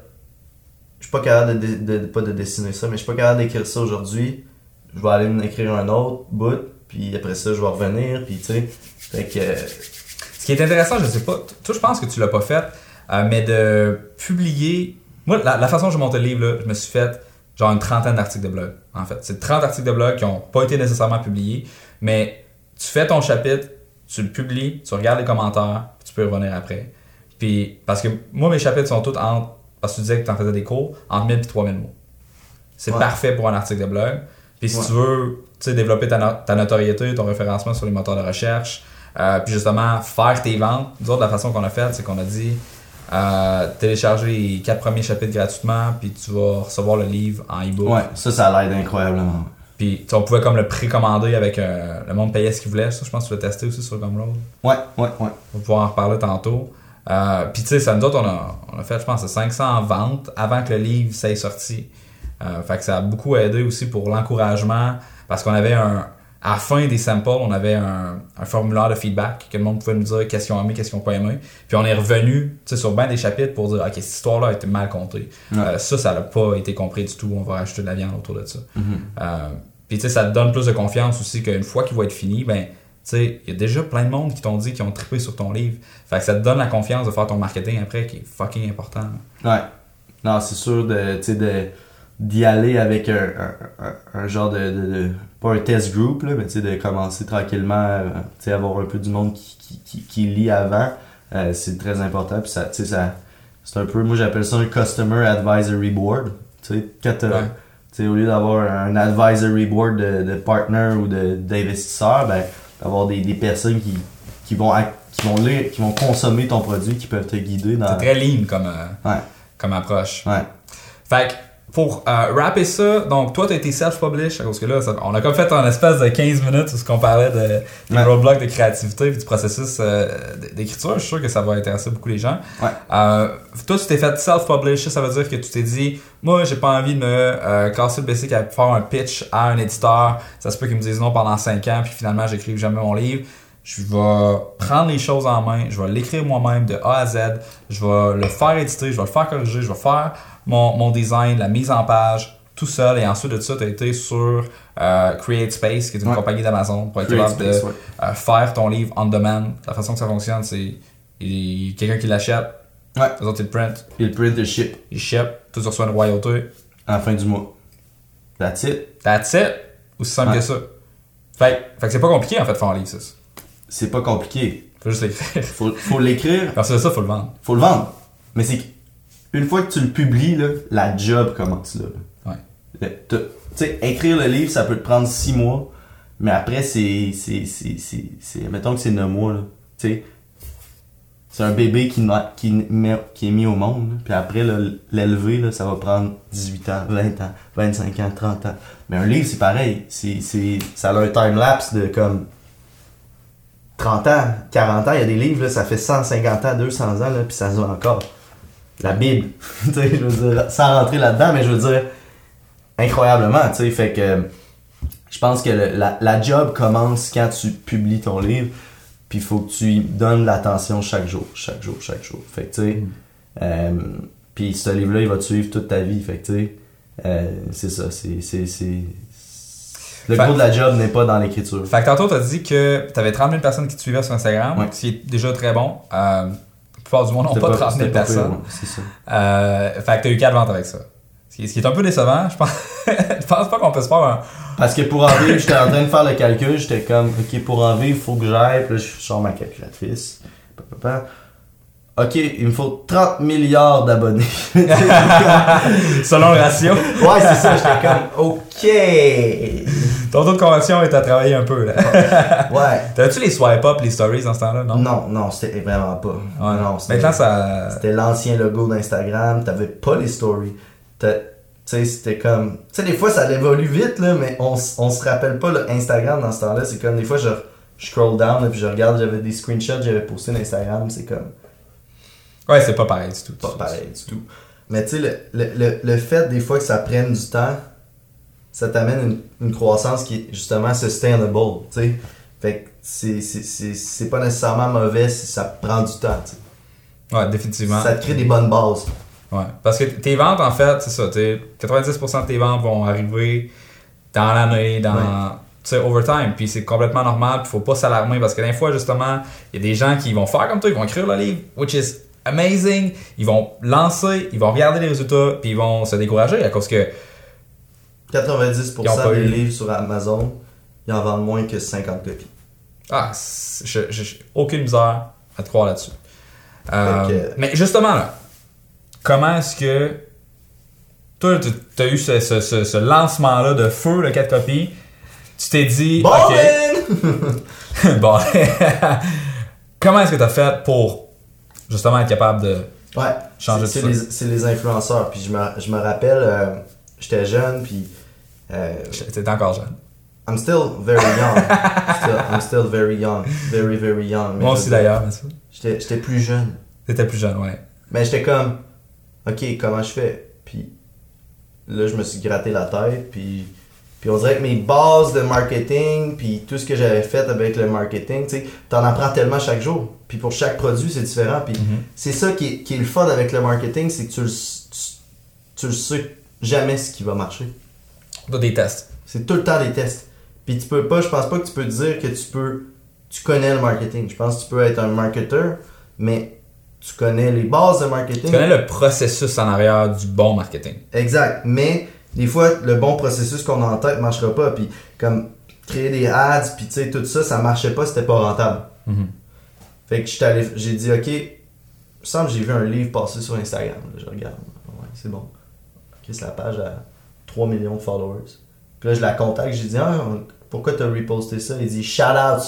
Speaker 1: je suis pas capable de, de, pas de dessiner ça, mais je suis pas capable d'écrire ça aujourd'hui. Je vais aller m'écrire un autre bout, puis après ça, je vais revenir, puis tu sais. Fait que.
Speaker 2: Ce qui est intéressant, je sais pas, toi, je pense que tu l'as pas fait, euh, mais de publier. Moi, la, façon dont je monte le livre, là, je me suis fait genre une trentaine d'articles de blog, en fait. C'est 30 articles de blog qui ont pas été nécessairement publiés, mais tu fais ton chapitre, tu le publies, tu regardes les commentaires, puis tu peux revenir après. Puis, parce que moi, mes chapitres sont tous entre, parce que tu disais que tu en faisais des cours, entre 1000 et 3000 mots. C'est parfait pour un article de blog. Puis si tu veux développer ta, ta, notoriété, ton référencement sur les moteurs de recherche, euh, puis justement faire tes ventes, nous autres, la façon qu'on a fait, c'est qu'on a dit euh, télécharger les quatre premiers chapitres gratuitement, puis tu vas recevoir le livre en e-book.
Speaker 1: Ouais, ça, ça l'aide incroyablement.
Speaker 2: Puis on pouvait comme le précommander avec euh, le monde payait ce qu'il voulait. Ça, je pense que tu l'as testé aussi sur Gumroad.
Speaker 1: Ouais, ouais, ouais.
Speaker 2: On va pouvoir en reparler tantôt. Euh, puis tu sais, ça nous autres, on a, on a fait, je pense, 500 ventes avant que le livre s'ait sorti. Euh, fait que ça a beaucoup aidé aussi pour l'encouragement parce qu'on avait un, à la fin des samples, on avait un, formulaire de feedback que le monde pouvait nous dire qu'est-ce qu'ils ont aimé, qu'est-ce qu'ils n'ont pas aimé. Puis on est revenu sur bien des chapitres pour dire, OK, cette histoire-là a été mal contée. Euh, ça, ça n'a pas été compris du tout. On va rajouter de la viande autour de ça.
Speaker 1: Mm-hmm.
Speaker 2: Euh, puis tu sais, ça te donne plus de confiance aussi qu'une fois qu'il va être fini, ben, tu sais, il y a déjà plein de monde qui t'ont dit qu'ils ont trippé sur ton livre. Fait que ça te donne la confiance de faire ton marketing après qui est fucking important.
Speaker 1: Ouais. Non, c'est sûr de, d'y aller avec un, un, genre de, de, pas un test group là, mais de commencer tranquillement euh, avoir un peu du monde qui, qui, qui, qui lit avant euh, c'est très important. Puis ça tu sais ça c'est un peu moi j'appelle ça un customer advisory board. Tu sais quand ouais. au lieu d'avoir un advisory board de, de partner ou de d'investisseurs ben d'avoir des, des personnes qui, qui vont qui vont lire qui vont consommer ton produit qui peuvent te guider dans
Speaker 2: c'est très lean comme
Speaker 1: euh,
Speaker 2: comme approche.
Speaker 1: Ouais.
Speaker 2: Fait que pour euh, rapper ça, donc toi, tu as été self-publish, parce que là, on a comme fait un espèce de 15 minutes où ce qu'on parlait de, des roadblocks de créativité et du processus euh, d'écriture. Je suis sûr que ça va intéresser beaucoup les gens.
Speaker 1: Ouais.
Speaker 2: Euh, toi, tu t'es fait self-publish, ça veut dire que tu t'es dit, moi, j'ai pas envie de me euh, casser le basic à faire un pitch à un éditeur. Ça se peut qu'ils me disent non pendant 5 ans, puis finalement, j'écris jamais mon livre je vais prendre les choses en main, je vais l'écrire moi-même de A à Z, je vais le faire éditer, je vais le faire corriger, je vais faire mon, mon design, la mise en page, tout seul. Et ensuite de ça, tu as été sur euh, Create Space, qui est une compagnie d'Amazon, pour être capable de euh, faire ton livre on demand. La façon que ça fonctionne, c'est quelqu'un qui l'achète,
Speaker 1: ouais.
Speaker 2: les autres, ils le print.
Speaker 1: Il print, il ship.
Speaker 2: Il ship, tu reçois une royauté.
Speaker 1: À la fin du mois. That's it.
Speaker 2: That's it. Aussi simple que ça. Fait, fait que c'est pas compliqué en fait de faire un livre, ça.
Speaker 1: C'est pas compliqué.
Speaker 2: Faut juste l'écrire.
Speaker 1: Faut, faut l'écrire.
Speaker 2: Parce que ça, faut le vendre.
Speaker 1: Faut le vendre. Mais c'est une fois que tu le publies, là, la job commence là.
Speaker 2: Ouais.
Speaker 1: Tu sais, écrire le livre, ça peut te prendre six mois, mais après, c'est. c'est, c'est, c'est, mettons que c'est neuf mois, là. Tu sais, c'est un bébé qui, qui, qui est mis au monde, puis après, l'élever, là, ça va prendre 18 ans, 20 ans, 25 ans, 30 ans. Mais un livre, c'est pareil. C'est, c'est, ça a un time-lapse de comme 30 ans, 40 ans. Il y a des livres, là, ça fait 150 ans, 200 ans, là, puis ça se voit encore la Bible. je veux dire, sans rentrer là-dedans, mais je veux dire, incroyablement, tu sais, fait que je pense que la, la, job commence quand tu publies ton livre, puis il faut que tu y donnes l'attention chaque jour, chaque jour, chaque jour. Fait que, tu sais, mm. euh, puis ce livre-là, il va te suivre toute ta vie, fait que, tu sais, euh, c'est ça, c'est... Le gros de la job n'est pas dans l'écriture.
Speaker 2: Fait que tantôt, t'as dit que t'avais 30 000 personnes qui te suivaient sur Instagram, ce qui est déjà très bon. Euh, plupart du monde n'ont pas, 30 000 personnes.
Speaker 1: c'est ça.
Speaker 2: Euh, fait que t'as eu 4 ventes avec ça. Ce qui, est un peu décevant, je pense. je pense pas qu'on peut se faire un...
Speaker 1: Parce que pour en vivre, j'étais en train de faire le calcul, j'étais comme, ok, pour en vivre, il faut que j'aille, puis là, je sors ma calculatrice. Ok, il me faut 30 milliards d'abonnés.
Speaker 2: Selon le ratio.
Speaker 1: ouais, c'est ça, j'étais comme, ok.
Speaker 2: Ton taux de conversion est à travailler un peu, là.
Speaker 1: ouais.
Speaker 2: T'avais-tu les swipe up, les stories dans ce temps-là, non?
Speaker 1: Non, non, c'était vraiment pas.
Speaker 2: Ouais. Non, Maintenant, ça.
Speaker 1: C'était l'ancien logo d'Instagram, t'avais pas les stories. Tu sais, c'était comme. Tu sais, des fois, ça évolue vite, là, mais on, on se rappelle pas le Instagram dans ce temps-là. C'est comme des fois, je, scroll down, et puis je regarde, j'avais des screenshots, j'avais posté sur Instagram, c'est comme.
Speaker 2: Ouais, c'est pas pareil du tout.
Speaker 1: Pas pareil du tout. Mais tu sais, le, le, le, fait des fois que ça prenne du temps, ça t'amène une, une, croissance qui est justement sustainable, tu sais. Fait que c'est pas nécessairement mauvais si ça prend du temps, tu sais.
Speaker 2: Ouais, définitivement.
Speaker 1: Ça te crée des bonnes bases.
Speaker 2: Ouais. Parce que tes ventes, en fait, c'est ça. 90% de tes ventes vont arriver dans l'année, dans. Tu sais, overtime. Puis c'est complètement normal. Puis faut pas s'alarmer parce que des fois, justement, il y a des gens qui vont faire comme toi, ils vont écrire le livre, which is amazing. Ils vont lancer, ils vont regarder les résultats, puis ils vont se décourager à cause que.
Speaker 1: 90% des livres sur Amazon, ils en vendent moins que 50 copies.
Speaker 2: Ah, j'ai aucune misère à te croire là-dessus. Euh, mais justement, là, comment est-ce que toi, tu as eu ce, ce, ce, lancement-là de feu, de 4 copies, tu t'es dit, OK. bon, comment est-ce que tu as fait pour justement être capable de
Speaker 1: ouais, changer de ça? C'est les, influenceurs. Puis je me, je me rappelle, euh, j'étais jeune, puis.
Speaker 2: Euh, T'étais encore jeune.
Speaker 1: I'm still very young. still, I'm still very young. Very, very young.
Speaker 2: Moi aussi d'ailleurs.
Speaker 1: J'étais plus jeune.
Speaker 2: T'étais plus jeune, ouais.
Speaker 1: Mais j'étais comme, ok, comment je fais? Puis là, je me suis gratté la tête, puis, puis on dirait que mes bases de marketing, puis tout ce que j'avais fait avec le marketing, tu sais, t'en apprends tellement chaque jour. Puis pour chaque produit, c'est différent. Puis mm-hmm. c'est ça qui est, qui est, le fun avec le marketing, c'est que tu le, tu, le sais jamais ce qui va marcher.
Speaker 2: T'as des tests.
Speaker 1: C'est tout le temps des tests. Puis tu peux pas, je pense pas que tu peux dire que tu peux, tu connais le marketing. Je pense que tu peux être un marketeur, mais tu connais les bases de marketing. Tu
Speaker 2: connais le processus en arrière du bon marketing.
Speaker 1: Exact. Mais des fois, le bon processus qu'on a en tête marchera pas. Puis comme créer des ads, puis tu sais, tout ça, ça marchait pas, c'était pas rentable. Mm-hmm. Fait que j'ai dit, ok, il me semble que j'ai vu un livre passer sur Instagram. je regarde. Ouais, c'est bon. Ok, c'est la page à 3 millions de followers. Puis là, je la contacte, j'ai dit, ah, pourquoi t'as reposté ça? Il dit, shout out,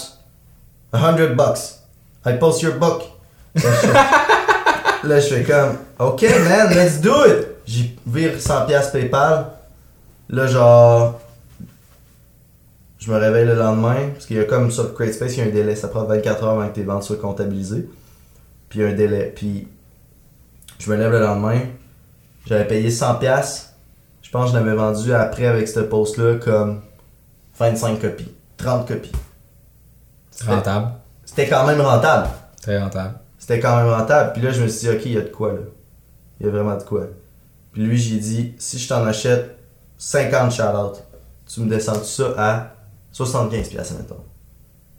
Speaker 1: 100 bucks. I post your book. Là, je fais comme, OK, man, let's do it. J'y vire 100$ PayPal. Là, genre, je me réveille le lendemain, parce qu'il y a comme sur CreateSpace, il y a un délai. Ça prend 24 heures avant que tes ventes soient comptabilisées. Puis il y a un délai. Puis je me lève le lendemain, j'avais payé 100$. Je pense que je l'avais vendu après avec ce post-là comme 25 copies, 30 copies.
Speaker 2: Rentable.
Speaker 1: C'était quand même rentable.
Speaker 2: Très rentable.
Speaker 1: C'était quand même rentable. Puis là, je me suis dit, ok, il y a de quoi là. Il y a vraiment de quoi. Puis lui, j'ai dit, si je t'en achète 50 shout tu me descends ça à 75 pièces maintenant.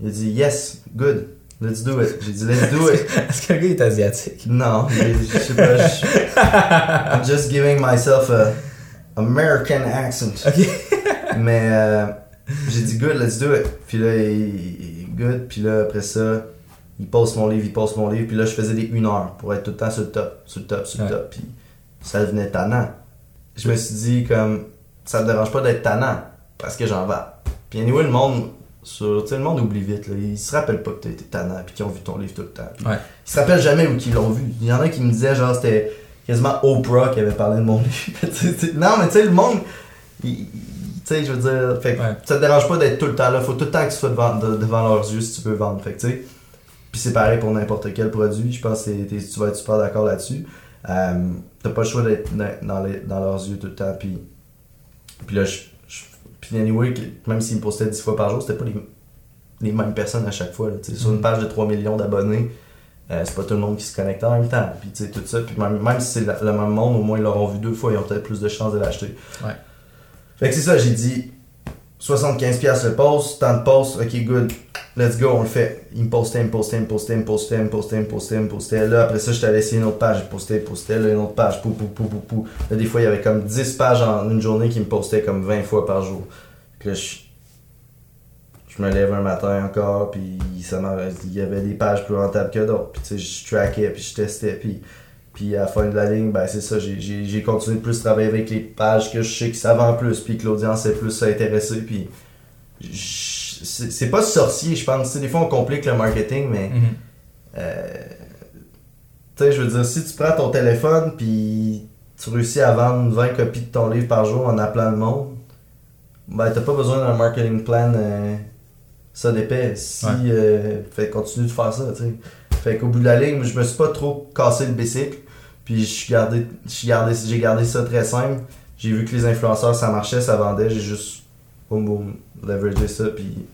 Speaker 1: Il a dit, yes, good. Let's do it. J'ai dit, let's do it.
Speaker 2: Est-ce que le gars est asiatique?
Speaker 1: Non, je sais pas. I'm just giving myself a American accent. Mais euh, j'ai dit, good, let's do it. Puis là, il, good. Puis là, après ça, il poste mon livre, il poste mon livre. Puis là, je faisais des 1 heure pour être tout le temps sur le top, sur le top, sur le top. Puis ça devenait tannant. Je me suis dit, comme, ça me dérange pas d'être tannant parce que j'en vais. Puis anyway, le monde, sur, le monde oublie vite. Là. Ils se rappellent pas que t'as été tannant puis qu'ils ont vu ton livre tout le temps.
Speaker 2: ouais.
Speaker 1: Ils se rappellent jamais où qu'ils l'ont vu. Il y en a qui me disaient, genre, c'était quasiment Oprah qui avait parlé de mon livre. non, mais tu sais, le monde, tu sais, je veux dire, fait, ça te dérange pas d'être tout le temps là. Faut tout le temps que tu sois devant, devant leurs yeux si tu veux vendre. Fait tu sais, puis c'est pareil pour n'importe quel produit. Je pense que tu vas être super d'accord là-dessus. Euh, T'as pas le choix d'être dans, dans, leurs yeux tout le temps. Puis, puis là, je, puis anyway, même s'ils me postaient 10 fois par jour, c'était pas les, les, mêmes personnes à chaque fois. Sur une mm. page de 3 millions d'abonnés, euh, c'est pas tout le monde qui se connecte en même temps. Puis tout ça. Puis même, même si c'est le même monde, au moins ils l'auront vu deux fois, ils ont peut-être plus de chances de l'acheter.
Speaker 2: Ouais.
Speaker 1: Fait que c'est ça, j'ai dit 75$ le post, tant de posts, ok, good, let's go, on le fait. Il me postait, il me postait, il me postait, il me postait, il me postait, il me postait, il me postait. Là, après ça, je t'allais essayer une autre page, il postait, il postait, là, une autre page, pou, pou, pou, pou, pou. Là, des fois, il y avait comme 10 pages en une journée qui me postaient comme 20 fois par jour. Là, je, je me lève un matin encore, puis ça il y avait des pages plus rentables que d'autres. Puis tu sais, je trackais, puis je testais, puis puis à la fin de la ligne, ben c'est ça, j'ai continué de plus travailler avec les pages que je sais que ça vend plus, puis que l'audience est plus intéressée, puis c'est pas sorcier, je pense. des fois on complique le marketing, mais mhm. euh, tu sais, je veux dire, si tu prends ton téléphone, puis tu réussis à vendre 20 copies de ton livre par jour en appelant le monde, ben t'as pas besoin d'un marketing plan euh, ça d'épais. Si, euh, fait continue de faire ça, tu sais. Fait qu'au bout de la ligne, je me suis pas trop cassé le bicycle. Puis j'ai gardé, gardé, gardé ça très simple. J'ai vu que les influenceurs, ça marchait, ça vendait. J'ai juste, boum boum, leveragé ça. Puis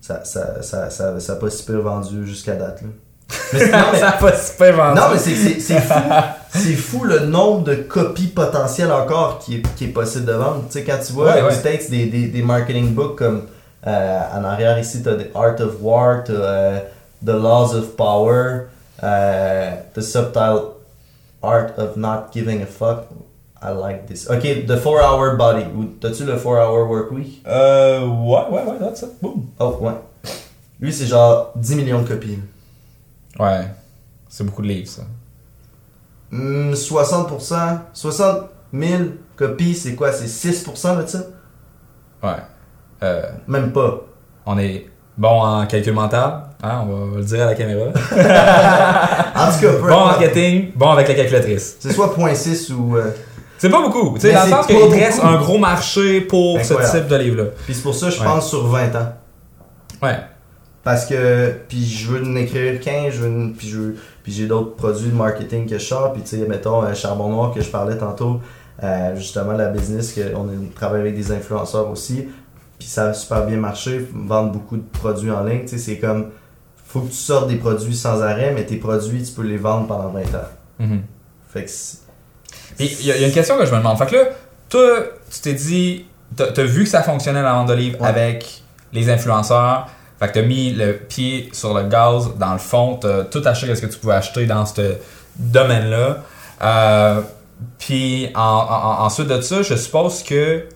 Speaker 1: ça, ça, ça, ça, ça, a pas si peu vendu jusqu'à date. Là.
Speaker 2: Mais ça n'a pas si peu vendu.
Speaker 1: Non, mais c'est fou. c'est fou le nombre de copies potentielles encore qui est, qui est possible de vendre. Tu sais, quand tu vois aux States des, des, des marketing books comme euh, en arrière ici, tu as The Art of War, tu as The Laws of Power, uh, the subtitle Art of Not Giving a Fuck. I like this. Ok, The 4 Hour Body. T'as-tu le 4 Hour Work Week?
Speaker 2: Euh, ouais, ouais, ouais, that's it. Boom.
Speaker 1: Oh, ouais. Lui, c'est genre 10 millions de copies.
Speaker 2: Ouais. C'est beaucoup de livres, ça.
Speaker 1: 60%, 60 000 copies, c'est quoi? C'est 6% de ça?
Speaker 2: Ouais. Euh,
Speaker 1: Même pas.
Speaker 2: On est bon en calcul mental, hein, on va le dire à la caméra.
Speaker 1: en tout cas,
Speaker 2: bon en marketing, bon avec la calculatrice.
Speaker 1: C'est soit 0.6 ou. Euh,
Speaker 2: c'est pas beaucoup. Tu sais, dans le sens qu'il reste un gros marché pour ce type de livre-là.
Speaker 1: Puis c'est pour ça que je pense sur 20 ans.
Speaker 2: Ouais.
Speaker 1: Parce que, puis je veux en écrire 15, je veux, puis je puis j'ai d'autres produits de marketing que je sors, puis tu sais, mettons, un Charbon Noir que je parlais tantôt, euh, justement, la business, qu'on travaille avec des influenceurs aussi, puis ça a super bien marché, vendre beaucoup de produits en ligne, tu sais, c'est comme, faut que tu sortes des produits sans arrêt, mais tes produits, tu peux les vendre pendant 20 ans.
Speaker 2: Mm-hmm.
Speaker 1: Fait que
Speaker 2: il y, a une question que je me demande. Fait que là, toi, tu t'es dit, t'as as vu que ça fonctionnait la vente de livres avec les influenceurs. Fait que t'as mis le pied sur le gaz dans le fond, t'as tout acheté ce que tu pouvais acheter dans ce domaine-là. Euh, puis ensuite de ça, je suppose que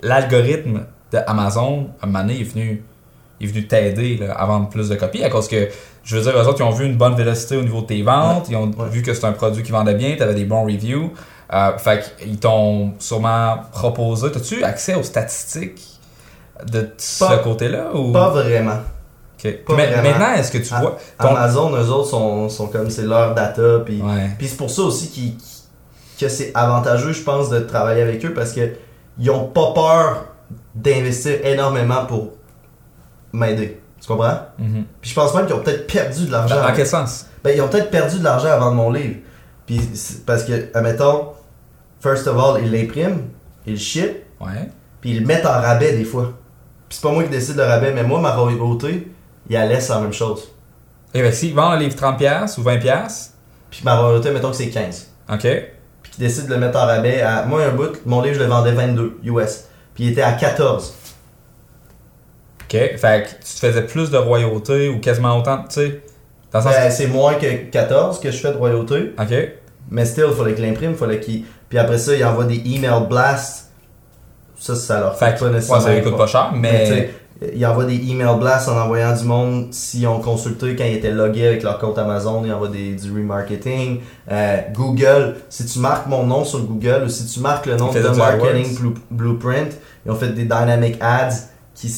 Speaker 2: l'algorithme d'Amazon, à un moment donné, est venu, est venu t'aider à vendre plus de copies à cause que, je veux dire, eux autres, ils ont vu une bonne vélocité au niveau de tes ventes, ils ont vu que c'est un produit qui vendait bien, tu avais des bons reviews. Euh, fait qu'ils t'ont sûrement proposé. As-tu accès aux statistiques de ce côté-là ou...
Speaker 1: Pas vraiment.
Speaker 2: Mais, Maintenant, est-ce que tu vois.
Speaker 1: Amazon, eux autres, sont, sont comme c'est leur data. Puis, puis c'est pour ça aussi qu que c'est avantageux, je pense, de travailler avec eux parce que ils ont pas peur d'investir énormément pour m'aider. Tu comprends?
Speaker 2: Mm-hmm.
Speaker 1: Puis je pense même qu'ils ont peut-être perdu de l'argent.
Speaker 2: Dans, quel sens?
Speaker 1: Ben, ils ont peut-être perdu de l'argent à vendre mon livre. Puis parce que, admettons, first of all, ils l'impriment, ils le ship,
Speaker 2: ouais.
Speaker 1: puis ils le mettent en rabais des fois. Puis c'est pas moi qui décide le rabais, mais moi, ma royauté, il la laisse la même chose.
Speaker 2: Et ben s'ils vendent le livre 30$ ou 20$,
Speaker 1: puis ma royauté, mettons que c'est 15.
Speaker 2: OK.
Speaker 1: Puis qu'ils décident de le mettre en rabais à. Moi, un bout, mon livre, je le vendais 22 US. Puis il était à 14.
Speaker 2: OK. Fait que tu te faisais plus de royauté ou quasiment autant, tu sais.
Speaker 1: Ben, c'est moins que 14 que je fais de royauté.
Speaker 2: OK.
Speaker 1: Mais still, il fallait qu'il l'imprime, il fallait qu'il. Puis après ça, il envoie des email blasts. Ça, ça leur fait, pas nécessairement.
Speaker 2: ça coûte pas cher, mais.
Speaker 1: Il envoie des email blasts en envoyant du monde s'ils ont consulté quand ils étaient logués avec leur compte Amazon, ils envoient des, du remarketing. Euh, Google, si tu marques mon nom sur Google ou si tu marques le nom de Marketing Blueprint, ils ont fait des dynamic ads qui,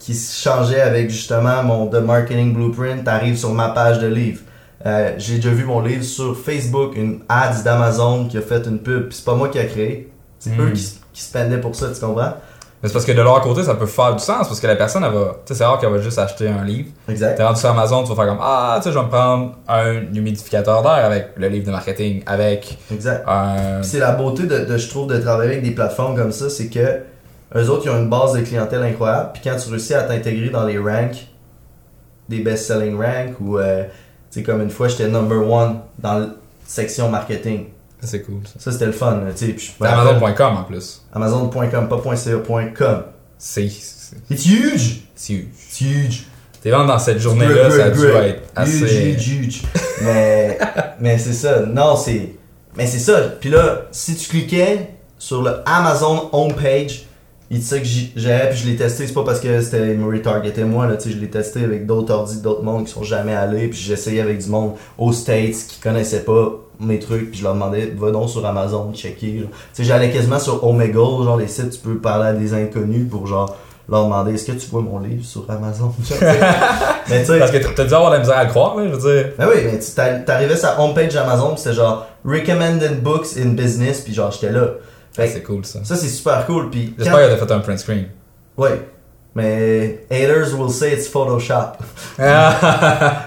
Speaker 1: qui se changeaient avec justement mon The Marketing Blueprint, t'arrives sur ma page de livre. Euh, j'ai déjà vu mon livre sur Facebook, une ads d'Amazon qui a fait une pub, c'est pas moi qui a créé. C'est eux hmm. qui, qui se pendaient pour ça, tu comprends?
Speaker 2: Mais c'est parce que de leur côté, ça peut faire du sens, parce que la personne, elle va. Tu sais, c'est rare qu'elle va juste acheter un livre.
Speaker 1: Exact.
Speaker 2: T'es rendu sur Amazon, tu vas faire comme Ah, tu sais, je vais me prendre un humidificateur d'air avec le livre de marketing, avec.
Speaker 1: Exact. C'est la beauté, de, je trouve, de travailler avec des plateformes comme ça, c'est que eux autres, ils ont une base de clientèle incroyable, puis quand tu réussis à t'intégrer dans les ranks, des best-selling ranks, ou. Euh, c'est comme une fois, j'étais number one dans la section marketing.
Speaker 2: C'est cool. Ça,
Speaker 1: ça c'était le fun.
Speaker 2: Amazon.com en plus.
Speaker 1: Amazon.com, pas .ca.com.
Speaker 2: C'est.
Speaker 1: It's huge!
Speaker 2: C'est huge.
Speaker 1: It's huge.
Speaker 2: T'es vraiment dans cette journée-là, ça a dû être
Speaker 1: assez. Huge, huge, huge. mais mais c'est ça. Non, c'est. Mais c'est ça. Puis là, si tu cliquais sur le Amazon homepage, il disait que j'avais puis je l'ai testé c'est pas parce que c'était me retargetait moi là tu sais je l'ai testé avec d'autres ordi d'autres mondes qui sont jamais allés puis j'essayais avec du monde aux States qui connaissaient pas mes trucs puis je leur demandais va donc sur Amazon checker tu sais j'allais quasiment sur Omegle genre les sites tu peux parler à des inconnus pour genre leur demander est-ce que tu vois mon livre sur Amazon?
Speaker 2: Mais Parce que t'as dû avoir la misère à le croire, là, je veux dire.
Speaker 1: Ben oui, mais tu t'arrivais sur la homepage Amazon, c'était genre Recommended Books in Business, puis genre j'étais là.
Speaker 2: C'est cool ça.
Speaker 1: Ça c'est super cool. Puis
Speaker 2: J'espère qu'il a fait un print screen.
Speaker 1: Oui. Mais haters will say it's Photoshop.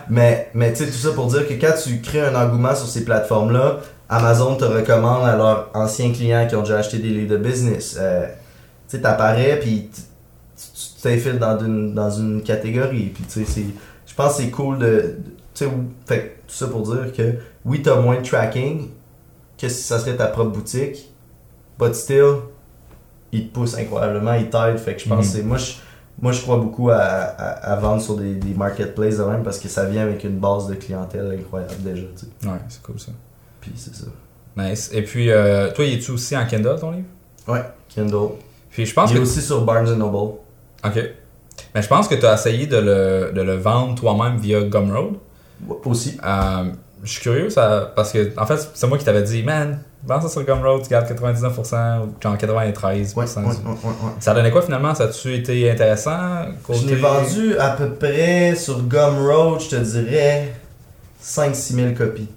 Speaker 1: mais mais tu sais, tout ça pour dire que quand tu crées un engouement sur ces plateformes-là, Amazon te recommande à leurs anciens clients qui ont déjà acheté des livres de business. Euh, tu sais, t'apparais, puis tu t'infiles dans une, dans une catégorie. Puis tu sais, je pense que c'est cool de. Tu sais, fait tout ça pour dire que oui, t'as moins de tracking que si ça serait ta propre boutique, but still, ils te poussent incroyablement, ils t'aident. Fait que je pense que mhm. Moi, je, moi, je crois beaucoup à, à, vendre sur des, des marketplaces de même parce que ça vient avec une base de clientèle incroyable déjà. Tu
Speaker 2: sais. Ouais, c'est cool ça.
Speaker 1: Puis c'est ça.
Speaker 2: Nice. Et puis, euh, toi, es-tu aussi en Kindle ton livre?
Speaker 1: Ouais, Kindle.
Speaker 2: Puis je pense
Speaker 1: Il est aussi sur Barnes Noble.
Speaker 2: Ok. Mais je pense que tu as essayé de le, de le vendre toi-même via Gumroad.
Speaker 1: Aussi.
Speaker 2: Euh, je suis curieux ça, parce que, en fait, c'est moi qui t'avais dit, man, vends ça sur Gumroad, tu gardes 99% ou genre 93%.
Speaker 1: Ouais,
Speaker 2: ça donnait quoi finalement? Ça a-tu été intéressant
Speaker 1: côté... Je l'ai vendu à peu près sur Gumroad, je te dirais 5-6 000 copies.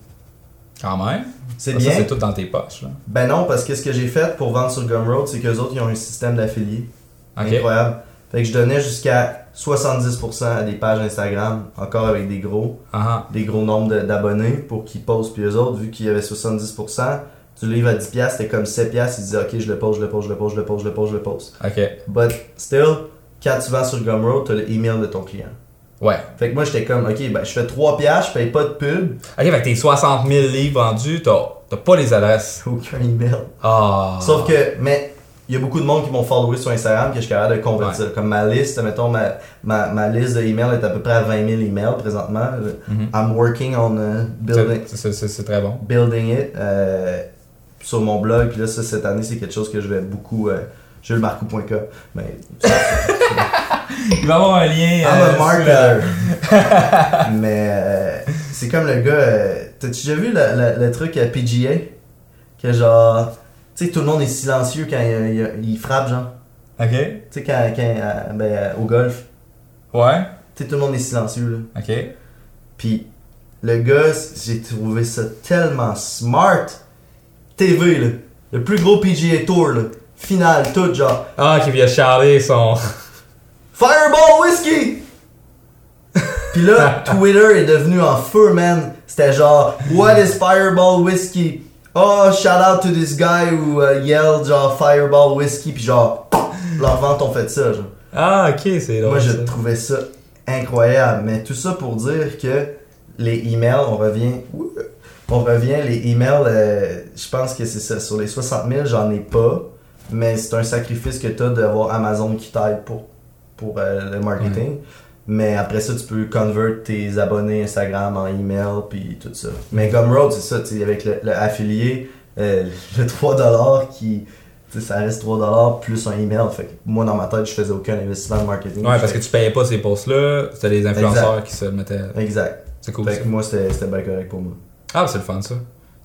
Speaker 2: Quand même?
Speaker 1: C'est bien.
Speaker 2: c'est tout dans tes poches. Là.
Speaker 1: Ben non, parce que ce que j'ai fait pour vendre sur Gumroad, c'est qu'eux autres, ils ont un système d'affiliés. Incroyable. Fait que je donnais jusqu'à 70% à des pages Instagram, encore avec des gros, des gros nombres d'abonnés pour qu'ils posent. Puis eux autres, vu qu'il y avait 70%, tu livres à 10$, c'était comme 7$, ils disaient ok, je le pose, je le pose, je le pose, je le pose, je le pose, je le pose.
Speaker 2: Ok.
Speaker 1: But still, quand tu vends sur Gumroad, tu as l'email de ton client.
Speaker 2: Ouais.
Speaker 1: Fait que moi, j'étais comme, ok, ben, je fais 3 piastres, je paye pas de pub.
Speaker 2: Ok, fait que tes 60 000 livres vendus, t'as pas les adresses.
Speaker 1: Aucun email.
Speaker 2: Ah.
Speaker 1: Sauf que, mais, il y a beaucoup de monde qui m'ont followé sur Instagram que je suis capable de convertir. Comme ma liste, mettons, ma, ma, ma liste d'emails est à peu près à 20 000 emails présentement. Mm-hmm. I'm working on uh, building.
Speaker 2: C'est très bon.
Speaker 1: Building it euh, sur mon blog. Puis là, ça, cette année, c'est quelque chose que je vais beaucoup. Euh, julesmarcou.com. Mais.
Speaker 2: Il va y avoir un lien.
Speaker 1: I'm a euh, marketer. Mais euh, c'est comme le gars. Euh, t'as-tu déjà vu le, le, truc à PGA? Que genre. Tu sais, tout le monde est silencieux quand il, frappe, genre.
Speaker 2: Ok.
Speaker 1: Tu sais, quand, quand ben, au golf.
Speaker 2: Ouais.
Speaker 1: Tu sais, tout le monde est silencieux, là.
Speaker 2: Ok.
Speaker 1: Puis, le gars, j'ai trouvé ça tellement smart. TV, là. Le plus gros PGA Tour, là. Final, tout, genre.
Speaker 2: Ah, qui vient charler son.
Speaker 1: Fireball Whiskey! Puis là, Twitter est devenu en feu, man. C'était genre, What is Fireball Whiskey? Oh, shout out to this guy who uh, yelled genre Fireball Whiskey. Puis genre, leur vente ont fait ça, genre.
Speaker 2: Ah, ok, c'est
Speaker 1: Moi, je trouvais ça incroyable. Mais tout ça pour dire que les emails, on revient. On revient, les emails, euh, je pense que c'est ça. Sur les 60 000, j'en ai pas. Mais c'est un sacrifice que tu as d'avoir Amazon qui t'aide pour pour euh, le marketing. Mais après ça, tu peux convert tes abonnés Instagram en email puis tout ça. Mais Gumroad, c'est ça, tu avec le, affilié, euh, le 3$ qui. ça reste 3$ plus un email. Fait moi, dans ma tête, je faisais aucun investissement de marketing.
Speaker 2: Ouais, parce que tu payais pas ces posts-là, c'était les influenceurs qui se mettaient.
Speaker 1: Exact.
Speaker 2: C'est cool.
Speaker 1: Fait que moi, c'était bien correct pour moi.
Speaker 2: Ah, c'est le fun, ça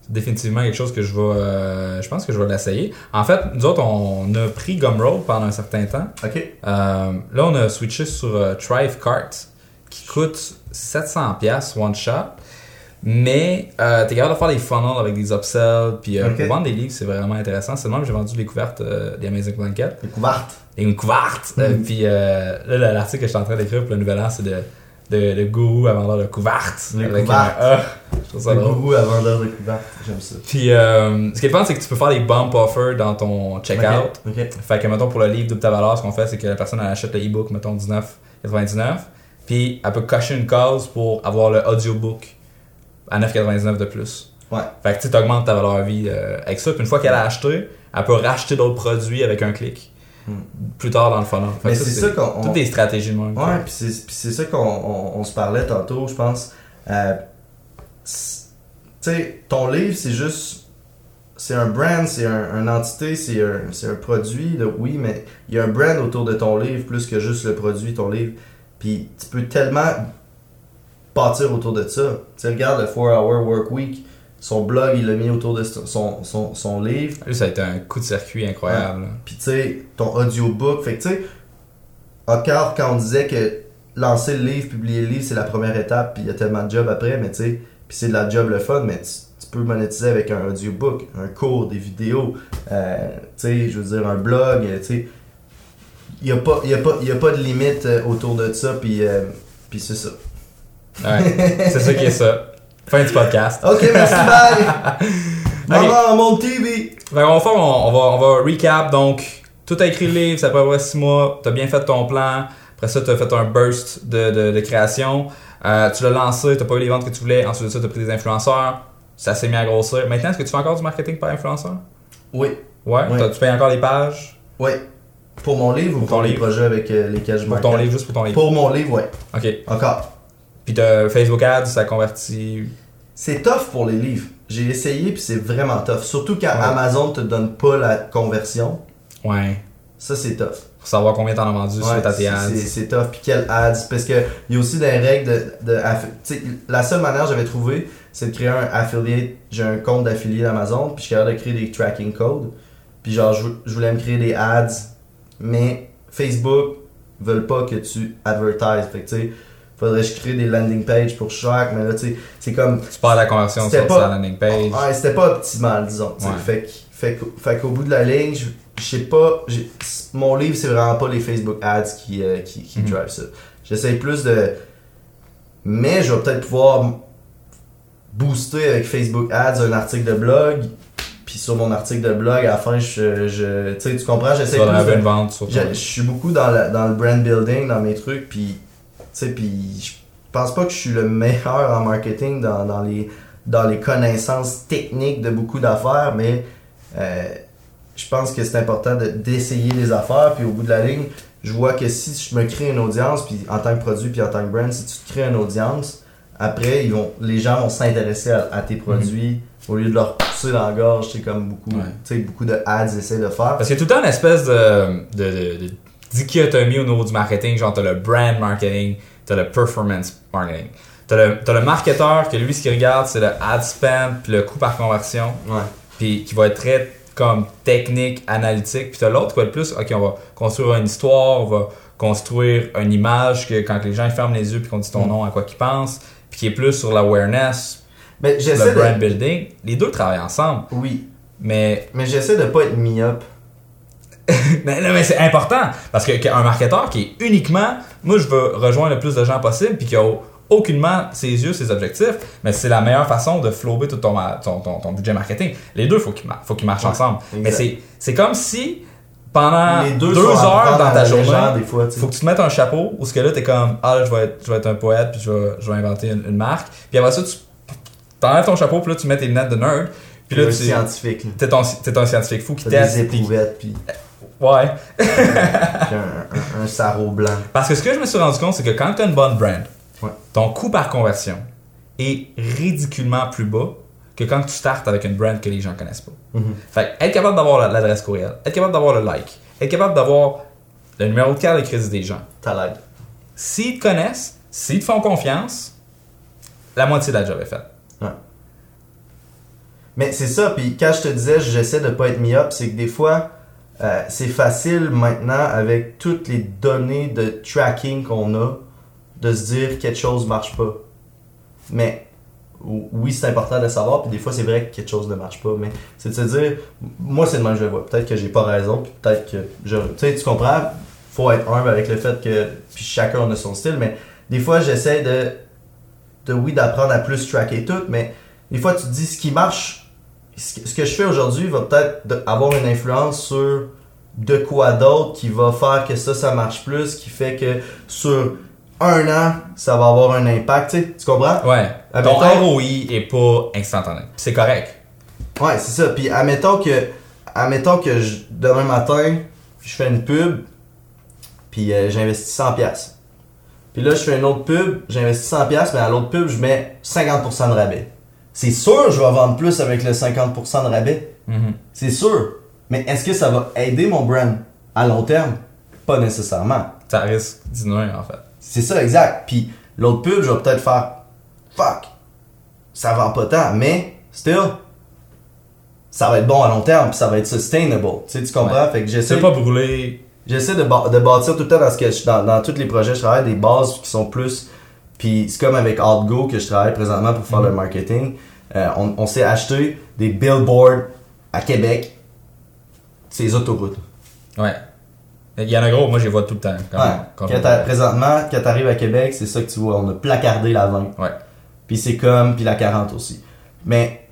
Speaker 2: définitivement quelque chose que je vais. Euh, je pense que je vais l'essayer. En fait, nous autres, on a pris Gumroad pendant un certain temps.
Speaker 1: OK.
Speaker 2: Euh, là, on a switché sur euh, Thrive Cart qui coûte 700$ one shot. Mais euh, t'es capable de faire des funnels avec des upsells. Puis pour vendre des livres, c'est vraiment intéressant. C'est le même que j'ai vendu les couvertes des Amazing Blanket.
Speaker 1: Les couvertes.
Speaker 2: Les couvertes. Mm-hmm. puis là, l'article que je suis en train d'écrire pour le nouvel an, c'est de de, de gourou à vendeur de couvertes.
Speaker 1: Le couvertes. je trouve ça le gourou à vendeur de couvertes. J'aime ça.
Speaker 2: Puis, euh, ce qui est fun, c'est que tu peux faire des bump offers dans ton checkout.
Speaker 1: Okay.
Speaker 2: Fait que, mettons, pour le livre de ta valeur, ce qu'on fait, c'est que la personne elle achète le e-book, mettons, 19,99. Puis, elle peut cocher une case pour avoir le audiobook à 9,99 de plus.
Speaker 1: Ouais.
Speaker 2: Fait que tu augmentes ta valeur à vie euh, avec ça. Puis, une fois qu'elle a acheté, elle peut racheter d'autres produits avec un clic. Plus tard dans le funnel.
Speaker 1: Mais c'est ça qu'on.
Speaker 2: Toutes des stratégies de même.
Speaker 1: Ouais, puis c'est ça qu'on on, se parlait tantôt, je pense. Euh, tu sais, ton livre, c'est juste. C'est un brand, c'est un, une entité, c'est un, un, produit, oui, mais il y a un brand autour de ton livre plus que juste le produit, ton livre. Puis tu peux tellement bâtir autour de ça. Tu sais, regarde le 4-Hour Work Week son blog, il l'a mis autour de son, son, son livre.
Speaker 2: Lui, ça a été un coup de circuit incroyable.
Speaker 1: Puis tu sais, ton audiobook, fait que tu sais, encore quand on disait que lancer le livre, publier le livre, c'est la première étape, puis il y a tellement de jobs après, mais tu sais, puis c'est de la job le fun, mais tu, peux monétiser avec un audiobook, un cours, des vidéos, euh, tu sais, je veux dire, un blog, tu sais. Il n'y a, pas, y a, pas, y a pas de limite euh, autour de ça, puis, euh, puis c'est ça.
Speaker 2: Ouais, c'est ça qui est ça. Fin du podcast.
Speaker 1: Ok, merci, bye! Maman, mon TV!
Speaker 2: on va, on, va, on va recap, donc, tout a écrit le livre, ça peut avoir 6 mois, t'as bien fait ton plan, après ça, tu as fait un burst de, de, création. Euh, tu l'as lancé, tu pas eu les ventes que tu voulais. Ensuite de ça, tu as pris des influenceurs. Ça s'est mis à grossir. Maintenant, est-ce que tu fais encore du marketing par influenceur?
Speaker 1: Oui.
Speaker 2: Ouais? Tu payes encore les pages?
Speaker 1: Oui. Pour mon livre ou pour, ton les projets avec euh, lesquels je
Speaker 2: Pour ton livre, juste pour ton livre?
Speaker 1: Pour mon livre, oui.
Speaker 2: OK.
Speaker 1: Encore.
Speaker 2: Puis as Facebook Ads, ça convertit...
Speaker 1: C'est tough pour les livres. J'ai essayé puis c'est vraiment tough. Surtout quand Amazon te donne pas la conversion.
Speaker 2: Ouais.
Speaker 1: Ça, c'est tough
Speaker 2: pour savoir combien t'en as vendu sur ta tes ads.
Speaker 1: C'est tough. Puis quel ads? Parce qu'il y a aussi des règles de. de la seule manière que j'avais trouvé, c'est de créer un affiliate. J'ai un compte d'affilié d'Amazon. Puis je suis capable de créer des tracking codes. Puis genre, je, voulais me créer des ads. Mais Facebook veulent pas que tu advertises. Fait que tu sais faudrait que je crée des landing pages pour chaque, mais là, tu sais, c'est comme...
Speaker 2: Tu parles de la conversion sur pas, landing page.
Speaker 1: Ouais, c'était pas optimal, disons. Fait, fait, fait qu'au bout de la ligne, je, je sais pas, mon livre, c'est vraiment pas les Facebook ads qui, euh, qui, qui mhm. ça. J'essaie plus de. Mais je vais peut-être pouvoir booster avec Facebook ads un article de blog. Puis sur mon article de blog, à la fin, je. je tu comprends, j'essaie plus.
Speaker 2: De, une vente sur
Speaker 1: je, je, suis beaucoup dans, dans le brand building, dans mes trucs. Puis, tu sais, puis je pense pas que je suis le meilleur en marketing dans, dans les, dans les connaissances techniques de beaucoup d'affaires, mais. Euh, je pense que c'est important d'essayer les affaires, puis au bout de la ligne, je vois que si je me crée une audience, puis en tant que produit, puis en tant que brand, si tu te crées une audience, après, ils vont, les gens vont s'intéresser à, tes produits au lieu de leur pousser dans la gorge, c'est comme beaucoup, beaucoup de ads essaient de faire.
Speaker 2: Parce qu'il y a tout le temps une espèce de, de, de, dichotomie au niveau du marketing, genre t'as le brand marketing, t'as le performance marketing. T'as le, as le marketeur que lui, ce qu'il regarde, c'est le ad spend, puis le coût par conversion. Puis qui va être très comme technique, analytique. Puis t'as l'autre quoi de plus, ok, on va construire une histoire, on va construire une image que quand les gens ferment les yeux puis qu'on dit ton mm. nom, à quoi qu'ils pensent, puis qui est plus sur l'awareness,
Speaker 1: le
Speaker 2: brand building. Les deux travaillent ensemble.
Speaker 1: Oui.
Speaker 2: Mais.
Speaker 1: Mais j'essaie de pas être mi-up.
Speaker 2: mais, mais c'est important parce qu'un marketeur qui est uniquement, moi je veux rejoindre le plus de gens possible puis qui a aucunement ses yeux, ses objectifs, mais c'est la meilleure façon de flober tout ton, ton, budget marketing. Les deux, il faut qu'ils marchent ensemble. Mais c'est comme si pendant deux, heures dans ta journée, il faut que tu te mettes un chapeau où ce que là, t'es comme, ah, je vais être, je vais être un poète, puis je vais, je vais inventer une, marque. Puis après ça, tu t'enlèves ton chapeau, puis là, tu mets tes lunettes de nerd. Puis là,
Speaker 1: tu scientifique.
Speaker 2: T'es es un scientifique fou qui teste.
Speaker 1: Des éprouvettes, puis...
Speaker 2: Ouais.
Speaker 1: un, un, sarreau blanc.
Speaker 2: Parce que ce que je me suis rendu compte, c'est que quand tu as une bonne brand, ton coût par conversion est ridiculement plus bas que quand tu startes avec une brand que les gens connaissent pas.
Speaker 1: Mhm.
Speaker 2: Fait être capable d'avoir l'adresse courriel, être capable d'avoir le like, être capable d'avoir le numéro de carte de crédit des gens.
Speaker 1: Ta l'aide.
Speaker 2: S'ils te connaissent, s'ils te font confiance, la moitié de la job est faite.
Speaker 1: Mais c'est ça, puis quand je te disais j'essaie de pas être mi-up, c'est que des fois, euh, c'est facile maintenant avec toutes les données de tracking qu'on a de se dire quelque chose marche pas. Mais oui, c'est important de savoir, puis des fois, c'est vrai que quelque chose ne marche pas, mais c'est de se dire, moi, c'est le même que je le vois. Peut-être que j'ai pas raison, puis peut-être que je. Tu sais, tu comprends, faut être humble avec le fait que. Puis chacun a son style, mais des fois, j'essaie de. de oui, d'apprendre à plus tracker tout, mais des fois, tu te dis, ce qui marche, ce que je fais aujourd'hui va peut-être avoir une influence sur de quoi d'autre qui va faire que ça, ça marche plus, qui fait que sur un an, ça va avoir un impact, tu, sais, tu comprends?
Speaker 2: Ouais. Ton ROI est pas instantané. C'est correct.
Speaker 1: Ouais, c'est ça. Puis admettons que, admettons que demain matin, je fais une pub, puis euh, j'investis 100$. Puis là, je fais une autre pub, j'investis 100$, mais à l'autre pub, je mets 50% de rabais. C'est sûr, je vais vendre plus avec le 50% de rabais.
Speaker 2: Mm-hmm.
Speaker 1: C'est sûr. Mais est-ce que ça va aider mon brand à long terme? Pas nécessairement.
Speaker 2: Ça risque d'innover, en fait.
Speaker 1: C'est ça, exact. Puis l'autre pub, je vais peut-être faire fuck, ça vend pas tant, mais still, ça va être bon à long terme, puis ça va être sustainable. Tu sais, tu comprends? Fait que j'essaie.
Speaker 2: pas brûler
Speaker 1: j'essaie de, de, bâtir tout le temps dans, ce que dans, dans tous les projets, je travaille des bases qui sont plus. Puis c'est comme avec ArtGo que je travaille présentement pour faire le mhm. marketing. Euh, on, on s'est acheté des billboards à Québec, ces autoroutes.
Speaker 2: Ouais. Il y en a gros, moi je les vois tout le temps.
Speaker 1: Quand, présentement, quand t'arrives à Québec, c'est ça que tu vois. On a placardé la 20.
Speaker 2: Ouais.
Speaker 1: Puis c'est comme, puis la 40 aussi. Mais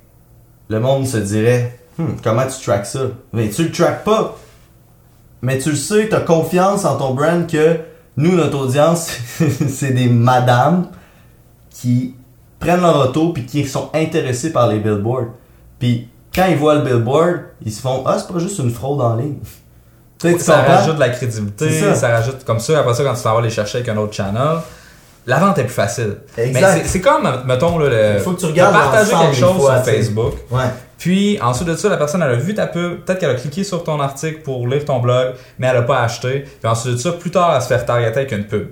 Speaker 1: le monde se dirait, hmm, comment tu tracks ça? Mais tu le tracks pas. Mais tu le sais, tu as confiance en ton brand que nous, notre audience, c'est des madames qui prennent leur auto puis qui sont intéressés par les billboards. Puis quand ils voient le billboard, ils se font Ah, c'est pas juste une fraude en ligne.
Speaker 2: ça rajoute de la crédibilité, ça. rajoute comme ça. Après ça, quand tu t'en vas les chercher avec un autre channel, la vente est plus facile. Exact. c'est comme, mettons, là, le,
Speaker 1: Il faut que tu regardes
Speaker 2: partager quelque chose sur Facebook.
Speaker 1: Ouais.
Speaker 2: Puis ensuite de ça, la personne elle a vu ta pub, peut-être qu'elle a cliqué sur ton article pour lire ton blog, mais elle a pas acheté. Puis ensuite de ça, plus tard, elle se fait targeter avec une pub.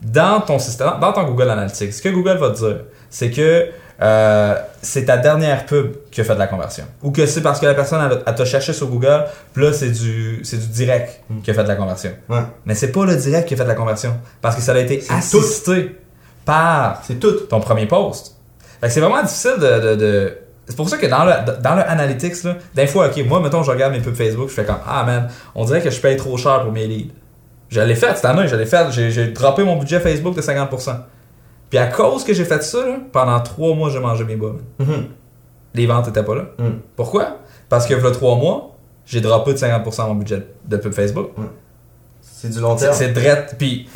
Speaker 2: Dans ton système, dans ton Google Analytics, ce que Google va te dire, c'est que euh, c'est ta dernière pub qui a fait de la conversion. Ou que c'est parce que la personne elle, t'a cherché sur Google, puis là c'est du c'est du direct hmm. qui a fait de la conversion.
Speaker 1: Ouais.
Speaker 2: Mais c'est pas le direct qui a fait de la conversion parce que ça a été assisté par
Speaker 1: c'est tout
Speaker 2: ton premier post. c'est vraiment difficile de c'est pour ça que dans le, dans le analytics, là, des fois, ok, moi, mettons, je regarde mes pubs Facebook, je fais comme, ah man, on dirait que je paye trop cher pour mes leads. Je l'ai fait cette année, je l'ai fait, j'ai droppé mon budget Facebook de 50%. Puis à cause que j'ai fait ça, pendant trois mois, j'ai mangé mes bas. Mm-hmm. Les ventes étaient pas là.
Speaker 1: Mm.
Speaker 2: Pourquoi? Parce que le trois mois, j'ai droppé de 50% mon budget de pub Facebook.
Speaker 1: C'est du long terme.
Speaker 2: C'est drette. Puis,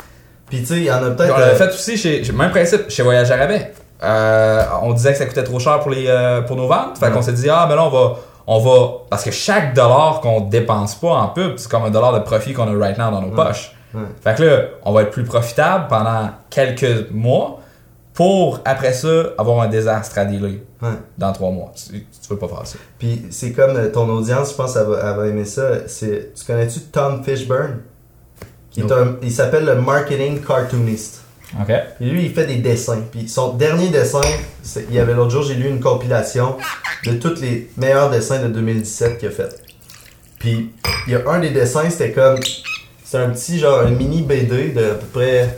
Speaker 1: puis tu sais, il y en a peut-être.
Speaker 2: On l'a euh, fait aussi chez, même principe, chez Voyage à Rabais. Euh, on disait que ça coûtait trop cher pour, les, euh, pour nos ventes. Fait qu'on s'est dit, ah, mais là, on va, on va. Parce que chaque dollar qu'on dépense pas en pub, c'est comme un dollar de profit qu'on a right now dans nos poches. Fait que là, on va être plus profitable pendant quelques mois pour, après ça, avoir un désastre à dealer dans trois mois. Tu, tu veux pas faire ça.
Speaker 1: Puis c'est comme euh, ton audience, je pense, elle va, elle va aimer ça. Tu connais-tu Tom Fishburne? Qui est un, il s'appelle le marketing cartoonist. Puis lui, il fait des dessins. Puis son dernier dessin, il y avait l'autre jour, j'ai lu une compilation de tous les meilleurs dessins de 2017 qu'il a fait. Puis il y a un des dessins, c'était comme. C'est un petit, genre, un mini BD de à peu près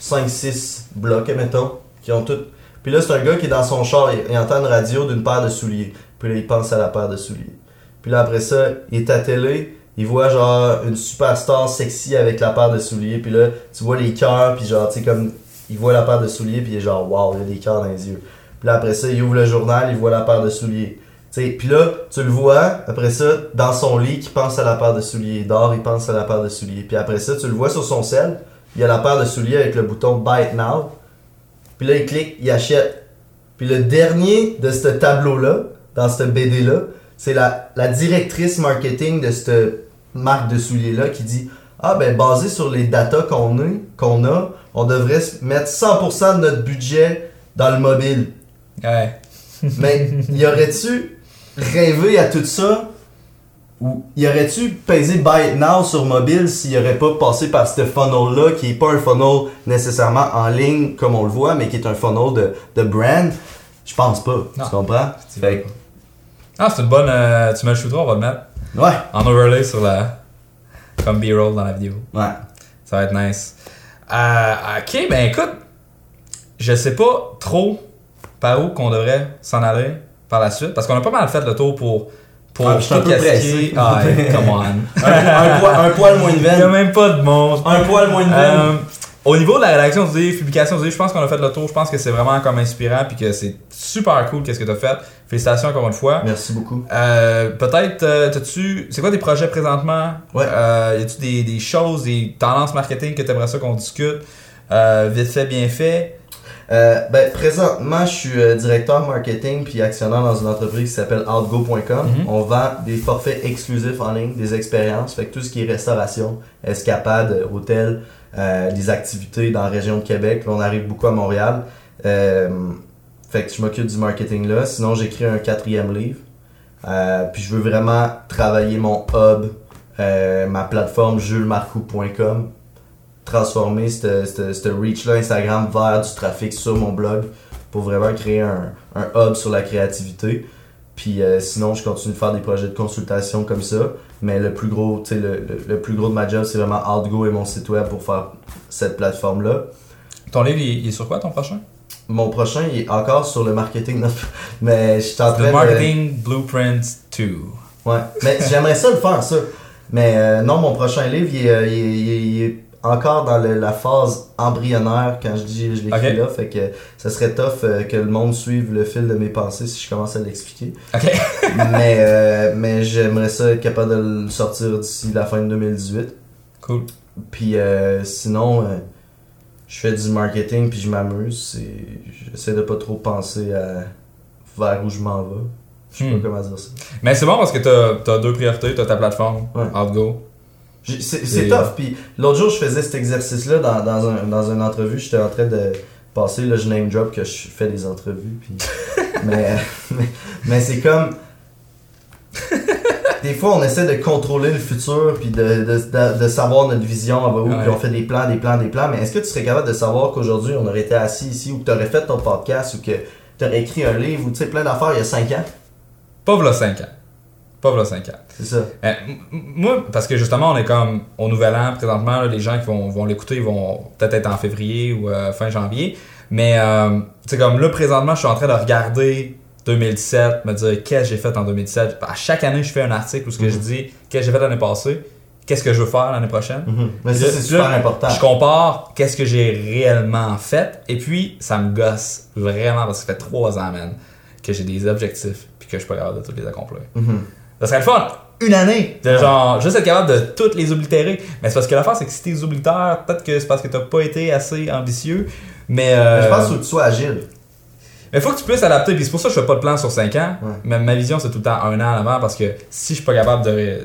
Speaker 1: 5-6 blocs, mettons, qui ont tout. Puis là, c'est un gars qui est dans son char, il, entend une radio d'une paire de souliers. Puis là, il pense à la paire de souliers. Puis là, après ça, il est à télé, il voit genre une superstar sexy avec la paire de souliers, puis là, tu vois les cœurs, puis genre, tu sais, comme, il voit la paire de souliers, puis il est genre, waouh, il y a des cœurs dans les yeux. Puis là, après ça, il ouvre le journal, il voit la paire de souliers. sais puis là, tu le vois, après ça, dans son lit, qui pense à la paire de souliers. Il dort, il pense à la paire de souliers. Puis après ça, tu le vois sur son sel, il y a la paire de souliers avec le bouton Buy It Now. Puis là, il clique, il achète. Puis le dernier de ce tableau-là, dans cette BD-là, c'est la, directrice marketing de cette marque de souliers-là qui dit Ah, ben, basé sur les datas qu'on a, qu'on a, on devrait mettre 100% de notre budget dans le mobile.
Speaker 2: Ouais.
Speaker 1: Mais y aurait-tu rêvé à tout ça? Ou y aurait-tu pesé Buy It Now sur mobile s'il aurait pas passé par ce funnel-là, qui est pas un funnel nécessairement en ligne comme on le voit, mais qui est un funnel de, de brand? Je pense pas. Tu comprends? Fait...
Speaker 2: Ah, c'est une bonne. Euh, tu mets le shooter, on va le mettre.
Speaker 1: Ouais.
Speaker 2: En overlay sur la. Comme B-roll dans la vidéo.
Speaker 1: Ouais.
Speaker 2: Ça va être nice. Euh, ok, ben écoute, je sais pas trop par où qu'on devrait s'en aller par la suite, parce qu'on a pas mal fait le tour pour. Pour
Speaker 1: ah, je suis un peu pressé.
Speaker 2: Ah, come on.
Speaker 1: un, poil, moins de veine.
Speaker 2: Il y a même pas de monde.
Speaker 1: Un poil moins de veine. Euh,
Speaker 2: au niveau de la rédaction livre, publication du livre, je pense qu'on a fait le tour. Je pense que c'est vraiment comme inspirant puis que c'est super cool qu'est-ce que tu as fait. Félicitations encore une fois.
Speaker 1: Merci beaucoup.
Speaker 2: Euh, peut-être, euh, tu c'est quoi tes projets présentement?
Speaker 1: Ouais.
Speaker 2: Euh, y a-tu des, des, choses, des tendances marketing que tu aimerais ça qu'on discute? Euh, vite fait, bien fait.
Speaker 1: Ben, présentement, je suis directeur marketing puis actionnaire dans une entreprise qui s'appelle outgo.com. Mm-hmm. On vend des forfaits exclusifs en ligne, des expériences, fait que tout ce qui est restauration, escapade, hôtel, des activités dans la région de Québec. On arrive beaucoup à Montréal. Euh, fait je m'occupe du marketing là. Sinon, j'écris un quatrième livre. Euh, puis je veux vraiment travailler mon hub, ma plateforme julesmarcou.com, transformer ce reach-là Instagram vers du trafic sur mon blog pour vraiment créer un hub sur la créativité. Puis euh, sinon, je continue de faire des projets de consultation comme ça. Mais le plus gros, sais, le, le, plus gros de ma job, c'est vraiment Outgo et mon site web pour faire cette plateforme-là.
Speaker 2: Ton livre, il est sur quoi ton prochain?
Speaker 1: Mon prochain, il est encore sur le marketing. mais je suis en train
Speaker 2: The Marketing Blueprint 2.
Speaker 1: Ouais, mais j'aimerais ça le faire, ça. Mais euh, non, mon prochain livre, il est, il est encore dans la phase embryonnaire quand je dis je l'écris là. Fait que ça serait tough euh, que le monde suive le fil de mes pensées si je commence à l'expliquer. mais euh, mais j'aimerais ça être capable de le sortir d'ici la fin de 2018.
Speaker 2: Cool.
Speaker 1: Puis euh, sinon, je fais du marketing puis je m'amuse. J'essaie de pas trop penser à vers où je m'en vais. Je sais pas hmm. comment dire ça.
Speaker 2: Mais c'est bon parce que t'as as deux priorités. T'as ta plateforme, Outgo
Speaker 1: c'est tough. Puis l'autre jour, je faisais cet exercice-là dans, dans, un, dans une entrevue. J'étais en train de passer, le je name drop que je fais des entrevues. Puis... mais mais, c'est comme. des fois, on essaie de contrôler le futur, puis de, de, de, savoir notre vision, on va où, puis on fait des plans, des plans, des plans. Mais est-ce que tu serais capable de savoir qu'aujourd'hui, on aurait été assis ici, ou que tu aurais fait ton podcast, ou que tu aurais écrit un livre, ou tu sais, plein d'affaires il y a 5 ans?
Speaker 2: Pas là 5 ans. Pas là 5 ans.
Speaker 1: C'est ça.
Speaker 2: Euh, moi, parce que justement, on est comme au nouvel an présentement, les gens qui vont, vont l'écouter vont peut-être être en février ou euh, fin janvier. Mais euh, c'est comme là, présentement, je suis en train de regarder 2017, me dire qu'est-ce que j'ai fait en 2017. À chaque année, je fais un article où ce que je mhm. dis qu'est-ce que j'ai fait l'année passée, qu'est-ce que je veux faire l'année prochaine?
Speaker 1: Mhm. Mais ça, c'est super important.
Speaker 2: Je compare qu'est-ce que j'ai réellement fait et puis ça me gosse vraiment parce que ça fait trois ans, man, que j'ai des objectifs puis que je suis pas capable de tous les accomplir.
Speaker 1: Mhm.
Speaker 2: Ça serait le fun une année. De genre, juste être capable de toutes les oblitérer. Mais c'est parce que l'affaire, c'est que si t'es obliteur, peut-être que c'est parce que t'as pas été assez ambitieux. Mais. Euh,
Speaker 1: je pense que tu sois agile.
Speaker 2: Mais faut que tu puisses adapter. Puis c'est pour ça que je fais pas de plan sur 5 ans. Mais ma vision, c'est tout le temps un an avant. Parce que si je suis pas capable de,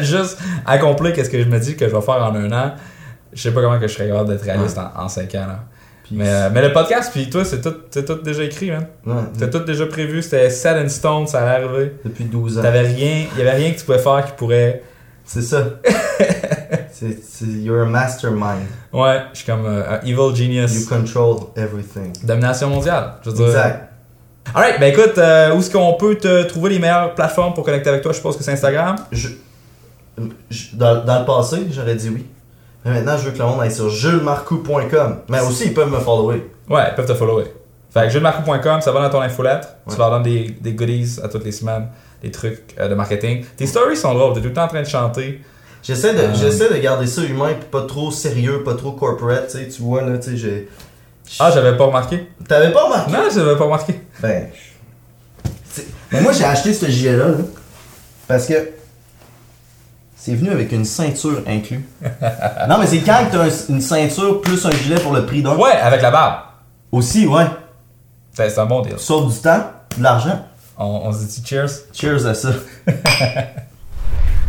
Speaker 2: juste accomplir qu'est-ce que je me dis que je vais faire en un an, je sais pas comment que je serais capable d'être réaliste en, 5 ans. Là. Mais, euh, mais, le podcast, puis toi, c'est tout, tout déjà écrit, hein? Ouais. tout déjà prévu, c'était set in stone, ça allait arriver.
Speaker 1: Depuis 12 ans.
Speaker 2: T'avais rien, il y avait rien que tu pouvais faire qui pourrait.
Speaker 1: C'est ça. c'est, you're a mastermind.
Speaker 2: Ouais, je suis comme euh, un evil genius.
Speaker 1: You control everything.
Speaker 2: Domination mondiale, je veux dire.
Speaker 1: Exact.
Speaker 2: Alright, ben écoute, euh, où est-ce qu'on peut te trouver les meilleures plateformes pour connecter avec toi? Je pense que c'est Instagram.
Speaker 1: Je, dans, dans le passé, j'aurais dit oui. Mais maintenant, je veux que le monde aille sur julesmarcou.com. Mais aussi, ils peuvent me follower.
Speaker 2: Ouais, ils peuvent te follower. Fait que julesmarcou.com, ça va dans ton infolettre. Tu leur donnes des, des, goodies à toutes les semaines, des trucs euh, de marketing. Tes stories sont drôles, t'es tout le temps en train de chanter.
Speaker 1: J'essaie de, euh. j'essaie de garder ça humain, puis pas trop sérieux, pas trop corporate, tu sais, tu vois, là, tu sais, j'ai...
Speaker 2: Ah, j'avais pas remarqué.
Speaker 1: T'avais pas remarqué?
Speaker 2: Non, j'avais pas remarqué.
Speaker 1: Ben... Mais moi, j'ai acheté ce gilet-là, là, parce que c'est venu avec une ceinture inclus. non, mais c'est quand tu as une ceinture plus un gilet pour le prix d'un?
Speaker 2: Ouais, avec la barbe.
Speaker 1: Aussi, ouais.
Speaker 2: C'est un bon deal.
Speaker 1: Sauve du temps, de l'argent.
Speaker 2: On, on se dit cheers.
Speaker 1: Cheers à ça.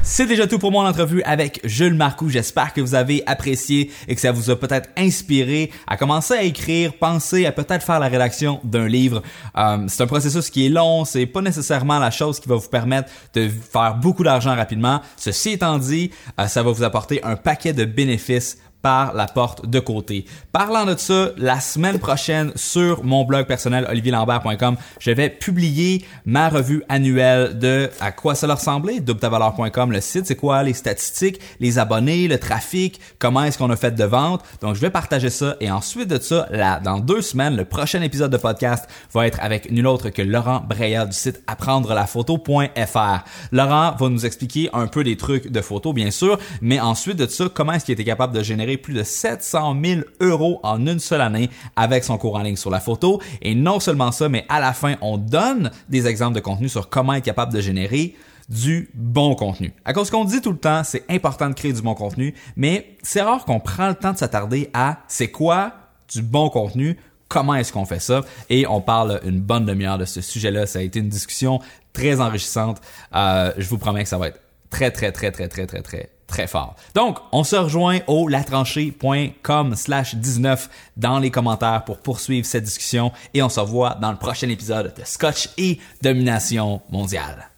Speaker 2: C'est déjà tout pour mon entrevue avec Jules Marcoux. J'espère que vous avez apprécié et que ça vous a peut-être inspiré à commencer à écrire, penser à peut-être faire la rédaction d'un livre. Euh, c'est un processus qui est long, c'est pas nécessairement la chose qui va vous permettre de faire beaucoup d'argent rapidement. Ceci étant dit, euh, ça va vous apporter un paquet de bénéfices par la porte de côté. Parlant de ça, la semaine prochaine sur mon blog personnel olivierlambert.com, je vais publier ma revue annuelle de à quoi ça leur ressemblait, doubtavaleur.com, le site, c'est quoi les statistiques, les abonnés, le trafic, comment est-ce qu'on a fait de vente. Donc je vais partager ça et ensuite de ça, là, dans deux semaines, le prochain épisode de podcast va être avec nul autre que Laurent Breyer du site apprendre-la-photo.fr. Laurent va nous expliquer un peu des trucs de photo, bien sûr, mais ensuite de ça, comment est-ce qu'il était capable de générer plus de 700 000 euros en une seule année avec son cours en ligne sur la photo. Et non seulement ça, mais à la fin, on donne des exemples de contenu sur comment être capable de générer du bon contenu. À cause qu'on dit tout le temps, c'est important de créer du bon contenu, mais c'est rare qu'on prend le temps de s'attarder à c'est quoi du bon contenu, comment est-ce qu'on fait ça? Et on parle une bonne demi-heure de ce sujet-là. Ça a été une discussion très enrichissante. Euh, je vous promets que ça va être très très très très très très très très fort. Donc, on se rejoint au latranchée.com slash 19 dans les commentaires pour poursuivre cette discussion et on se revoit dans le prochain épisode de Scotch et Domination mondiale.